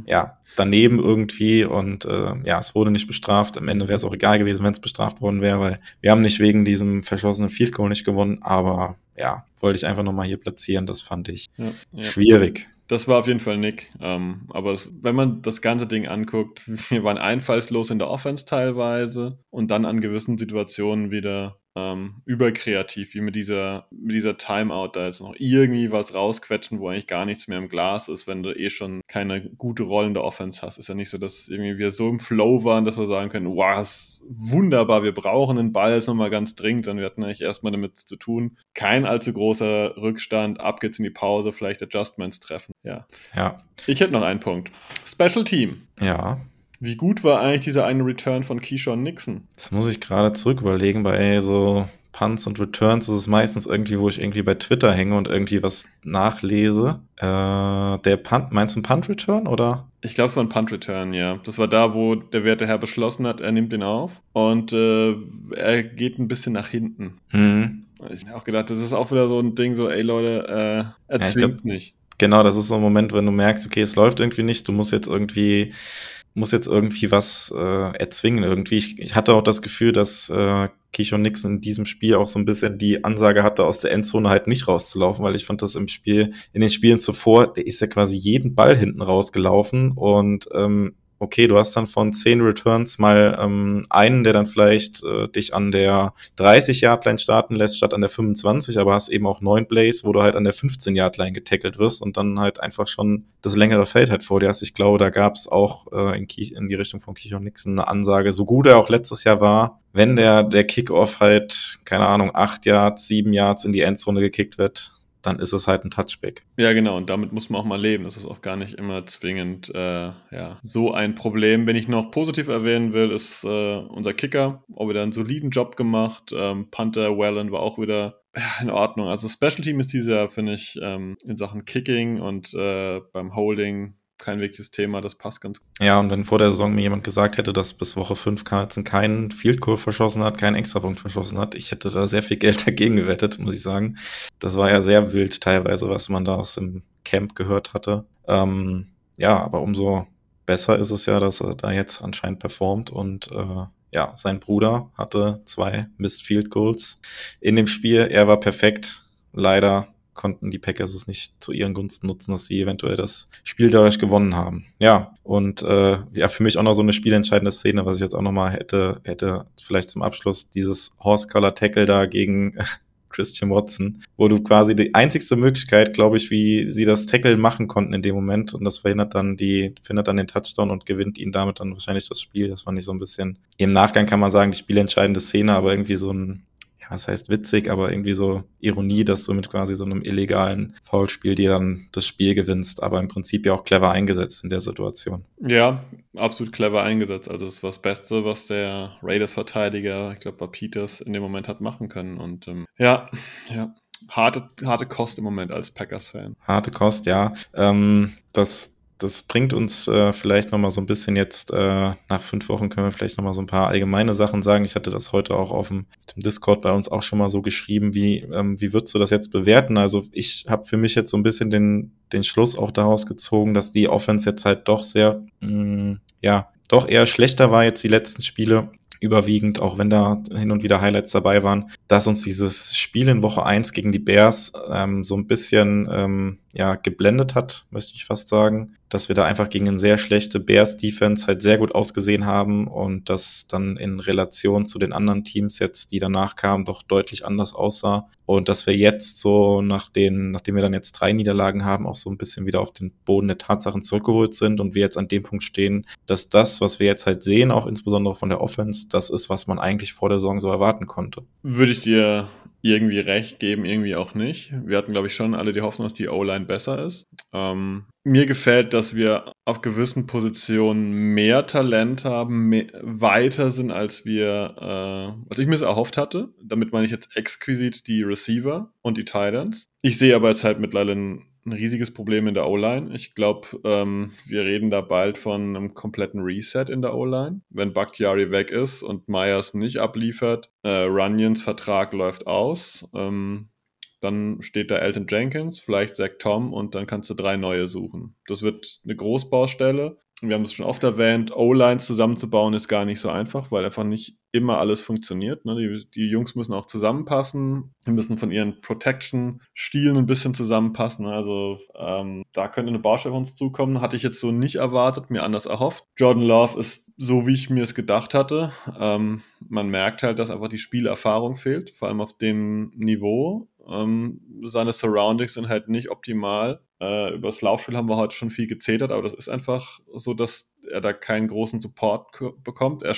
ja, daneben irgendwie und äh, ja, es wurde nicht bestraft. Am Ende wäre es auch egal gewesen, wenn es bestraft worden wäre, weil wir haben nicht wegen diesem verschossenen Field Goal nicht gewonnen, aber ja, wollte ich einfach nochmal hier platzieren, das fand ich ja, ja. schwierig. Das war auf jeden Fall Nick. Ähm, aber es, wenn man das ganze Ding anguckt, [laughs] wir waren einfallslos in der Offense teilweise und dann an gewissen Situationen wieder ähm, überkreativ, wie mit dieser, mit dieser Timeout da jetzt noch irgendwie was rausquetschen, wo eigentlich gar nichts mehr im Glas ist, wenn du eh schon keine gute rollende Offense hast. Ist ja nicht so, dass irgendwie wir so im Flow waren, dass wir sagen können, wow, ist wunderbar, wir brauchen den Ball jetzt nochmal ganz dringend, sondern wir hatten eigentlich erstmal damit zu tun. Kein allzu großer Rückstand, ab geht's in die Pause, vielleicht Adjustments treffen. Ja. Ja. Ich hätte noch einen Punkt. Special Team. Ja. Wie gut war eigentlich dieser eine Return von Keyshawn Nixon? Das muss ich gerade zurück überlegen. Bei so Punts und Returns ist es meistens irgendwie, wo ich irgendwie bei Twitter hänge und irgendwie was nachlese. Äh, der Punt, meinst du ein Punt-Return oder? Ich glaube, es war ein Punt-Return, ja. Das war da, wo der werte Herr beschlossen hat, er nimmt den auf und äh, er geht ein bisschen nach hinten. Mhm. Ich habe auch gedacht, das ist auch wieder so ein Ding, so, ey Leute, äh, er ja, zwingt nicht. Genau, das ist so ein Moment, wenn du merkst, okay, es läuft irgendwie nicht, du musst jetzt irgendwie muss jetzt irgendwie was äh, erzwingen irgendwie. Ich, ich hatte auch das Gefühl, dass äh, Keishon Nix in diesem Spiel auch so ein bisschen die Ansage hatte, aus der Endzone halt nicht rauszulaufen, weil ich fand das im Spiel, in den Spielen zuvor, der ist ja quasi jeden Ball hinten rausgelaufen und ähm, okay, du hast dann von zehn Returns mal ähm, einen, der dann vielleicht äh, dich an der 30-Yard-Line starten lässt, statt an der 25, aber hast eben auch neun Plays, wo du halt an der 15-Yard-Line getackelt wirst und dann halt einfach schon das längere Feld halt vor dir hast. Ich glaube, da gab es auch äh, in, in die Richtung von Kichon Nixon eine Ansage, so gut er auch letztes Jahr war, wenn der, der Kickoff halt, keine Ahnung, acht Yards, sieben Yards in die Endzone gekickt wird, dann ist es halt ein Touchback. Ja, genau, und damit muss man auch mal leben. Das ist auch gar nicht immer zwingend äh, ja, so ein Problem. Wenn ich noch positiv erwähnen will, ist äh, unser Kicker, auch wieder einen soliden Job gemacht. Ähm, Panther Wellen war auch wieder in Ordnung. Also Special Team ist dieses Jahr, finde ich, ähm, in Sachen Kicking und äh, beim Holding kein wirkliches Thema, das passt ganz gut. Ja, und wenn vor der Saison mir jemand gesagt hätte, dass bis Woche 5 Carlson keinen Field Goal verschossen hat, keinen Extrapunkt verschossen hat, ich hätte da sehr viel Geld [laughs] dagegen gewettet, muss ich sagen. Das war ja sehr wild teilweise, was man da aus dem Camp gehört hatte. Ähm, ja, aber umso besser ist es ja, dass er da jetzt anscheinend performt und äh, ja, sein Bruder hatte zwei Missed Field Goals in dem Spiel. Er war perfekt. Leider konnten die Packers es nicht zu ihren Gunsten nutzen, dass sie eventuell das Spiel dadurch gewonnen haben. Ja, und äh, ja, für mich auch noch so eine spielentscheidende Szene, was ich jetzt auch noch mal hätte, hätte vielleicht zum Abschluss dieses Horse-Color-Tackle da gegen [laughs] Christian Watson, wo du quasi die einzigste Möglichkeit, glaube ich, wie sie das Tackle machen konnten in dem Moment und das verhindert dann die, findet dann den Touchdown und gewinnt ihn damit dann wahrscheinlich das Spiel. Das fand ich so ein bisschen, im Nachgang kann man sagen, die spielentscheidende Szene, aber irgendwie so ein was heißt witzig, aber irgendwie so Ironie, dass du mit quasi so einem illegalen Foulspiel dir dann das Spiel gewinnst, aber im Prinzip ja auch clever eingesetzt in der Situation. Ja, absolut clever eingesetzt. Also es war das Beste, was der Raiders-Verteidiger, ich glaube, war Peters, in dem Moment hat machen können. Und ähm, ja, [laughs] ja, harte, harte Kost im Moment als Packers-Fan. Harte Kost, ja. Ähm, das das bringt uns äh, vielleicht nochmal so ein bisschen jetzt, äh, nach fünf Wochen können wir vielleicht nochmal so ein paar allgemeine Sachen sagen. Ich hatte das heute auch auf dem, dem Discord bei uns auch schon mal so geschrieben, wie, ähm, wie würdest du das jetzt bewerten? Also ich habe für mich jetzt so ein bisschen den, den Schluss auch daraus gezogen, dass die Offense jetzt halt doch sehr, mh, mm, ja, doch eher schlechter war jetzt die letzten Spiele überwiegend, auch wenn da hin und wieder Highlights dabei waren, dass uns dieses Spiel in Woche eins gegen die Bears ähm, so ein bisschen ähm, ja, geblendet hat, möchte ich fast sagen. Dass wir da einfach gegen eine sehr schlechte Bears-Defense halt sehr gut ausgesehen haben und das dann in Relation zu den anderen Teams jetzt, die danach kamen, doch deutlich anders aussah. Und dass wir jetzt so nach den, nachdem wir dann jetzt drei Niederlagen haben, auch so ein bisschen wieder auf den Boden der Tatsachen zurückgeholt sind und wir jetzt an dem Punkt stehen, dass das, was wir jetzt halt sehen, auch insbesondere von der Offense, das ist, was man eigentlich vor der Saison so erwarten konnte. Würde ich dir irgendwie recht geben, irgendwie auch nicht. Wir hatten, glaube ich, schon alle die Hoffnung, dass die O-Line besser ist. Ähm, mir gefällt, dass wir auf gewissen Positionen mehr Talent haben, mehr, weiter sind, als wir, äh, als ich mir es erhofft hatte. Damit meine ich jetzt exquisit die Receiver und die Titans. Ich sehe aber jetzt halt mittlerweile ein ein riesiges Problem in der O-Line. Ich glaube, ähm, wir reden da bald von einem kompletten Reset in der O-Line. Wenn Bakhtiari weg ist und Myers nicht abliefert, äh, Runyons Vertrag läuft aus, ähm, dann steht da Elton Jenkins, vielleicht Zach Tom und dann kannst du drei neue suchen. Das wird eine Großbaustelle wir haben es schon oft erwähnt, O-Lines zusammenzubauen ist gar nicht so einfach, weil einfach nicht immer alles funktioniert. Ne? Die, die, Jungs müssen auch zusammenpassen, die müssen von ihren Protection-Stilen ein bisschen zusammenpassen. Ne? Also ähm, da könnte eine Baustelle auf uns zukommen. Hatte ich jetzt so nicht erwartet, mir anders erhofft. Jordan Love ist so, wie ich mir es gedacht hatte. Ähm, man merkt halt, dass einfach die Spielerfahrung fehlt, vor allem auf dem Niveau. Ähm, seine Surroundings sind halt nicht optimal. Äh, über das Laufspiel haben wir heute schon viel gezetert, aber das ist einfach so, dass er da keinen großen Support bekommt. Er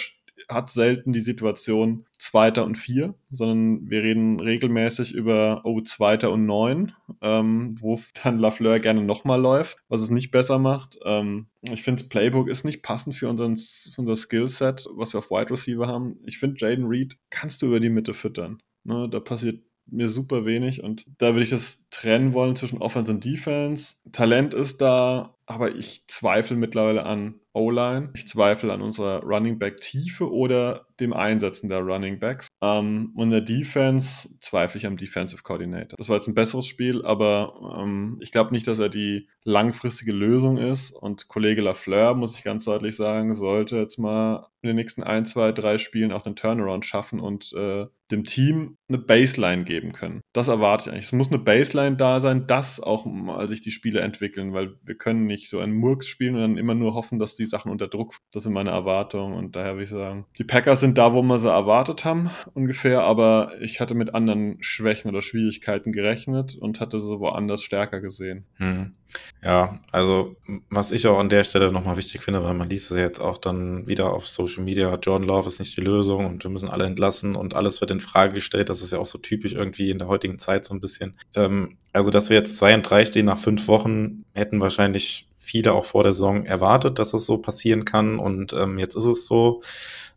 hat selten die Situation Zweiter und Vier, sondern wir reden regelmäßig über, oh, Zweiter und Neun, ähm, wo [laughs] dann Lafleur gerne nochmal läuft, was es nicht besser macht. Ähm, ich finde, das Playbook ist nicht passend für, unseren, für unser Skillset, was wir auf Wide Receiver haben. Ich finde, Jaden Reed kannst du über die Mitte füttern. Ne, da passiert mir super wenig und da würde ich das trennen wollen zwischen Offense und Defense. Talent ist da, aber ich zweifle mittlerweile an O-Line. Ich zweifle an unserer Running Back Tiefe oder dem Einsetzen der Running Backs. Ähm, und der Defense zweifle ich am Defensive Coordinator. Das war jetzt ein besseres Spiel, aber ähm, ich glaube nicht, dass er die langfristige Lösung ist. Und Kollege Lafleur, muss ich ganz deutlich sagen, sollte jetzt mal in den nächsten ein, zwei, drei Spielen auch den Turnaround schaffen und äh, dem Team eine Baseline geben können. Das erwarte ich eigentlich. Es muss eine Baseline da sein, das auch mal sich die Spiele entwickeln, weil wir können nicht so einen Murks spielen und dann immer nur hoffen, dass die Sachen unter Druck. Das sind meine Erwartungen und daher würde ich sagen, die Packers sind da, wo wir sie erwartet haben ungefähr, aber ich hatte mit anderen Schwächen oder Schwierigkeiten gerechnet und hatte sie woanders stärker gesehen. Hm. Ja, also was ich auch an der Stelle nochmal wichtig finde, weil man liest es jetzt auch dann wieder auf Social Media, Jordan Love ist nicht die Lösung und wir müssen alle entlassen und alles wird in Frage gestellt. Das ist ja auch so typisch irgendwie in der heutigen Zeit so ein bisschen. Ähm, also, dass wir jetzt zwei und drei stehen nach fünf Wochen, hätten wahrscheinlich viele auch vor der Saison erwartet, dass es so passieren kann und ähm, jetzt ist es so.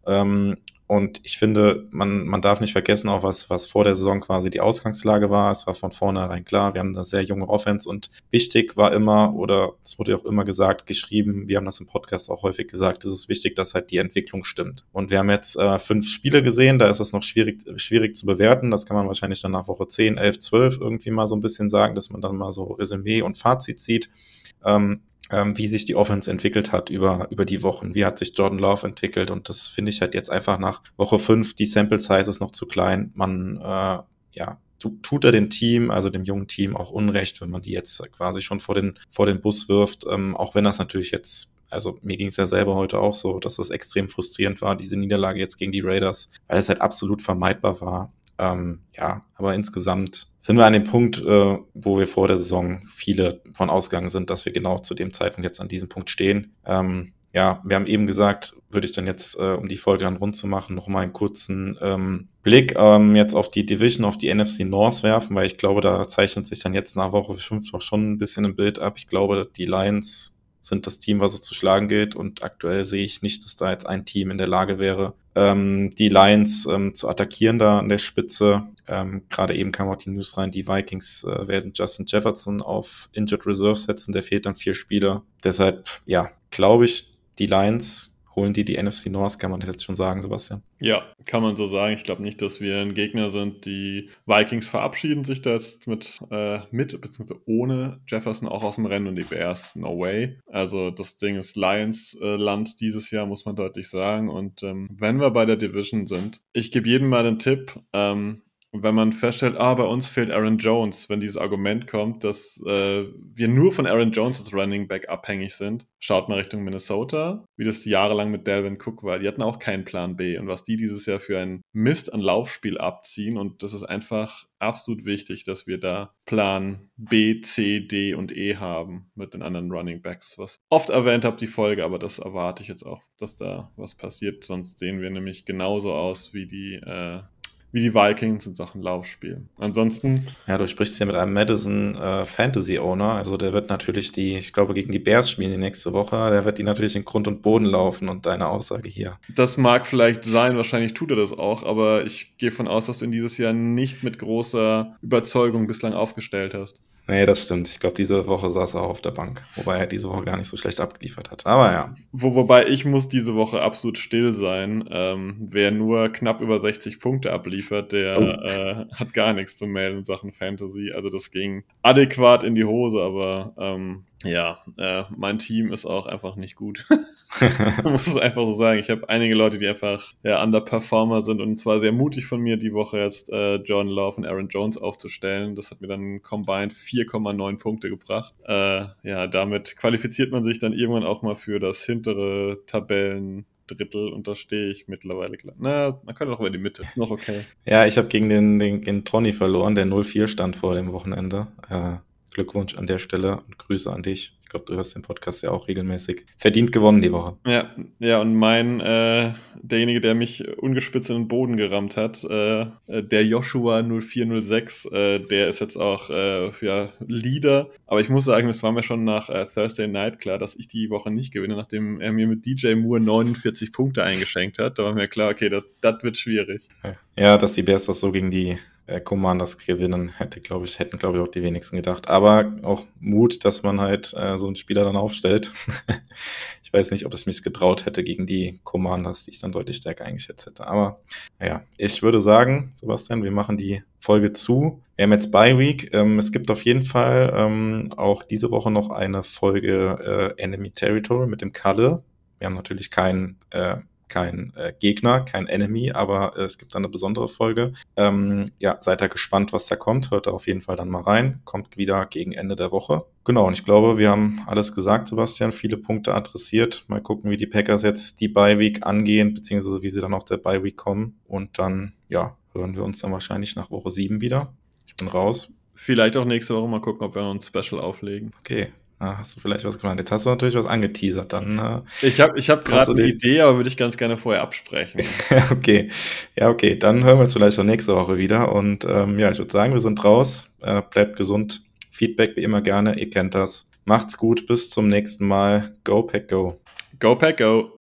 Ähm, und ich finde, man, man darf nicht vergessen, auch was, was vor der Saison quasi die Ausgangslage war. Es war von vornherein klar, wir haben eine sehr junge Offense und wichtig war immer, oder es wurde auch immer gesagt, geschrieben, wir haben das im Podcast auch häufig gesagt, es ist wichtig, dass halt die Entwicklung stimmt. Und wir haben jetzt äh, fünf Spiele gesehen, da ist es noch schwierig, schwierig zu bewerten. Das kann man wahrscheinlich dann nach Woche 10, 11, 12 irgendwie mal so ein bisschen sagen, dass man dann mal so Resümee und Fazit sieht. Ähm, ähm, wie sich die Offense entwickelt hat über, über die Wochen. Wie hat sich Jordan Love entwickelt? Und das finde ich halt jetzt einfach nach Woche 5, die Sample Size ist noch zu klein. Man, äh, ja, tut er dem Team, also dem jungen Team auch Unrecht, wenn man die jetzt quasi schon vor den, vor den Bus wirft, ähm, auch wenn das natürlich jetzt also mir ging es ja selber heute auch so, dass es extrem frustrierend war, diese Niederlage jetzt gegen die Raiders, weil es halt absolut vermeidbar war. Ähm, ja, aber insgesamt sind wir an dem Punkt, äh, wo wir vor der Saison viele von ausgegangen sind, dass wir genau zu dem Zeitpunkt jetzt an diesem Punkt stehen. Ähm, ja, wir haben eben gesagt, würde ich dann jetzt, äh, um die Folge dann rund zu machen, noch mal einen kurzen ähm, Blick ähm, jetzt auf die Division, auf die NFC North werfen, weil ich glaube, da zeichnet sich dann jetzt nach Woche 5 doch schon ein bisschen ein Bild ab. Ich glaube, die Lions sind das Team, was es zu schlagen gilt. Und aktuell sehe ich nicht, dass da jetzt ein Team in der Lage wäre, ähm, die Lions ähm, zu attackieren da an der Spitze. Ähm, Gerade eben kam auch die News rein, die Vikings äh, werden Justin Jefferson auf Injured Reserve setzen, der fehlt dann vier Spieler. Deshalb, ja, glaube ich, die Lions holen die die NFC North, kann man das jetzt schon sagen, Sebastian? Ja, kann man so sagen. Ich glaube nicht, dass wir ein Gegner sind. Die Vikings verabschieden sich da jetzt mit, äh, mit bzw. ohne Jefferson auch aus dem Rennen und die Bears, no way. Also das Ding ist Lions-Land äh, dieses Jahr, muss man deutlich sagen. Und ähm, wenn wir bei der Division sind, ich gebe jedem mal den Tipp, ähm, wenn man feststellt, ah, bei uns fehlt Aaron Jones, wenn dieses Argument kommt, dass äh, wir nur von Aaron Jones als Running Back abhängig sind, schaut mal Richtung Minnesota, wie das jahrelang mit Dalvin Cook war. Die hatten auch keinen Plan B. Und was die dieses Jahr für ein Mist an Laufspiel abziehen und das ist einfach absolut wichtig, dass wir da Plan B, C, D und E haben mit den anderen Running Backs, was oft erwähnt habe, die Folge, aber das erwarte ich jetzt auch, dass da was passiert, sonst sehen wir nämlich genauso aus wie die äh, wie die Vikings in Sachen Laufspiel. Ansonsten. Ja, du sprichst hier mit einem Madison äh, Fantasy Owner. Also der wird natürlich die, ich glaube, gegen die Bears spielen die nächste Woche. Der wird die natürlich in Grund und Boden laufen und deine Aussage hier. Das mag vielleicht sein, wahrscheinlich tut er das auch, aber ich gehe von aus, dass du ihn dieses Jahr nicht mit großer Überzeugung bislang aufgestellt hast. Nee, das stimmt. Ich glaube, diese Woche saß er auch auf der Bank, wobei er diese Woche gar nicht so schlecht abgeliefert hat. Aber ja. Wo, wobei ich muss diese Woche absolut still sein. Ähm, wer nur knapp über 60 Punkte abliefert, der oh. äh, hat gar nichts zu melden in Sachen Fantasy. Also das ging adäquat in die Hose, aber ähm, ja, äh, mein Team ist auch einfach nicht gut. [laughs] Muss es einfach so sagen. Ich habe einige Leute, die einfach ja, Underperformer sind und zwar sehr mutig von mir, die Woche jetzt äh, John Love und Aaron Jones aufzustellen. Das hat mir dann combined 4,9 Punkte gebracht. Äh, ja, damit qualifiziert man sich dann irgendwann auch mal für das hintere Tabellen. Drittel und da stehe ich mittlerweile. Na, man kann auch über die Mitte. Ist noch okay. Ja, ich habe gegen den, den, den Tronny verloren, der 0-4 stand vor dem Wochenende. Äh, Glückwunsch an der Stelle und Grüße an dich. Ich glaube, du hörst den Podcast ja auch regelmäßig. Verdient gewonnen die Woche. Ja, ja, und mein, äh, derjenige, der mich ungespitzt in den Boden gerammt hat, äh, der Joshua 0406, äh, der ist jetzt auch äh, für Leader. Aber ich muss sagen, es war mir schon nach äh, Thursday Night klar, dass ich die Woche nicht gewinne, nachdem er mir mit DJ Moore 49 Punkte eingeschenkt hat. Da war mir klar, okay, das, das wird schwierig. Ja, dass die Bears das so gegen die äh, Commanders gewinnen, hätte, glaube ich, hätten, glaube ich, auch die wenigsten gedacht. Aber auch Mut, dass man halt äh, so einen Spieler dann aufstellt. [laughs] ich weiß nicht, ob es mich getraut hätte gegen die Commanders, die ich dann deutlich stärker eingeschätzt hätte. Aber ja, ich würde sagen, Sebastian, wir machen die Folge zu. Wir haben jetzt Bye Week. Ähm, es gibt auf jeden Fall ähm, auch diese Woche noch eine Folge äh, Enemy Territory mit dem Kalle. Wir haben natürlich keinen äh, kein äh, Gegner, kein Enemy, aber äh, es gibt dann eine besondere Folge. Ähm, ja, seid da gespannt, was da kommt. Hört da auf jeden Fall dann mal rein. Kommt wieder gegen Ende der Woche. Genau, und ich glaube, wir haben alles gesagt, Sebastian, viele Punkte adressiert. Mal gucken, wie die Packers jetzt die Bye-Week angehen, beziehungsweise wie sie dann auf der Bye-Week kommen. Und dann, ja, hören wir uns dann wahrscheinlich nach Woche 7 wieder. Ich bin raus. Vielleicht auch nächste Woche mal gucken, ob wir noch ein Special auflegen. Okay, hast du vielleicht was gemeint? Jetzt hast du natürlich was angeteasert. Dann, äh, ich habe ich hab gerade eine Idee, aber würde ich ganz gerne vorher absprechen. [laughs] okay. Ja, okay. Dann hören wir uns vielleicht auch nächste Woche wieder. Und ähm, ja, ich würde sagen, wir sind raus. Äh, bleibt gesund. Feedback wie immer gerne. Ihr kennt das. Macht's gut. Bis zum nächsten Mal. Go Pack Go. Go Pack Go.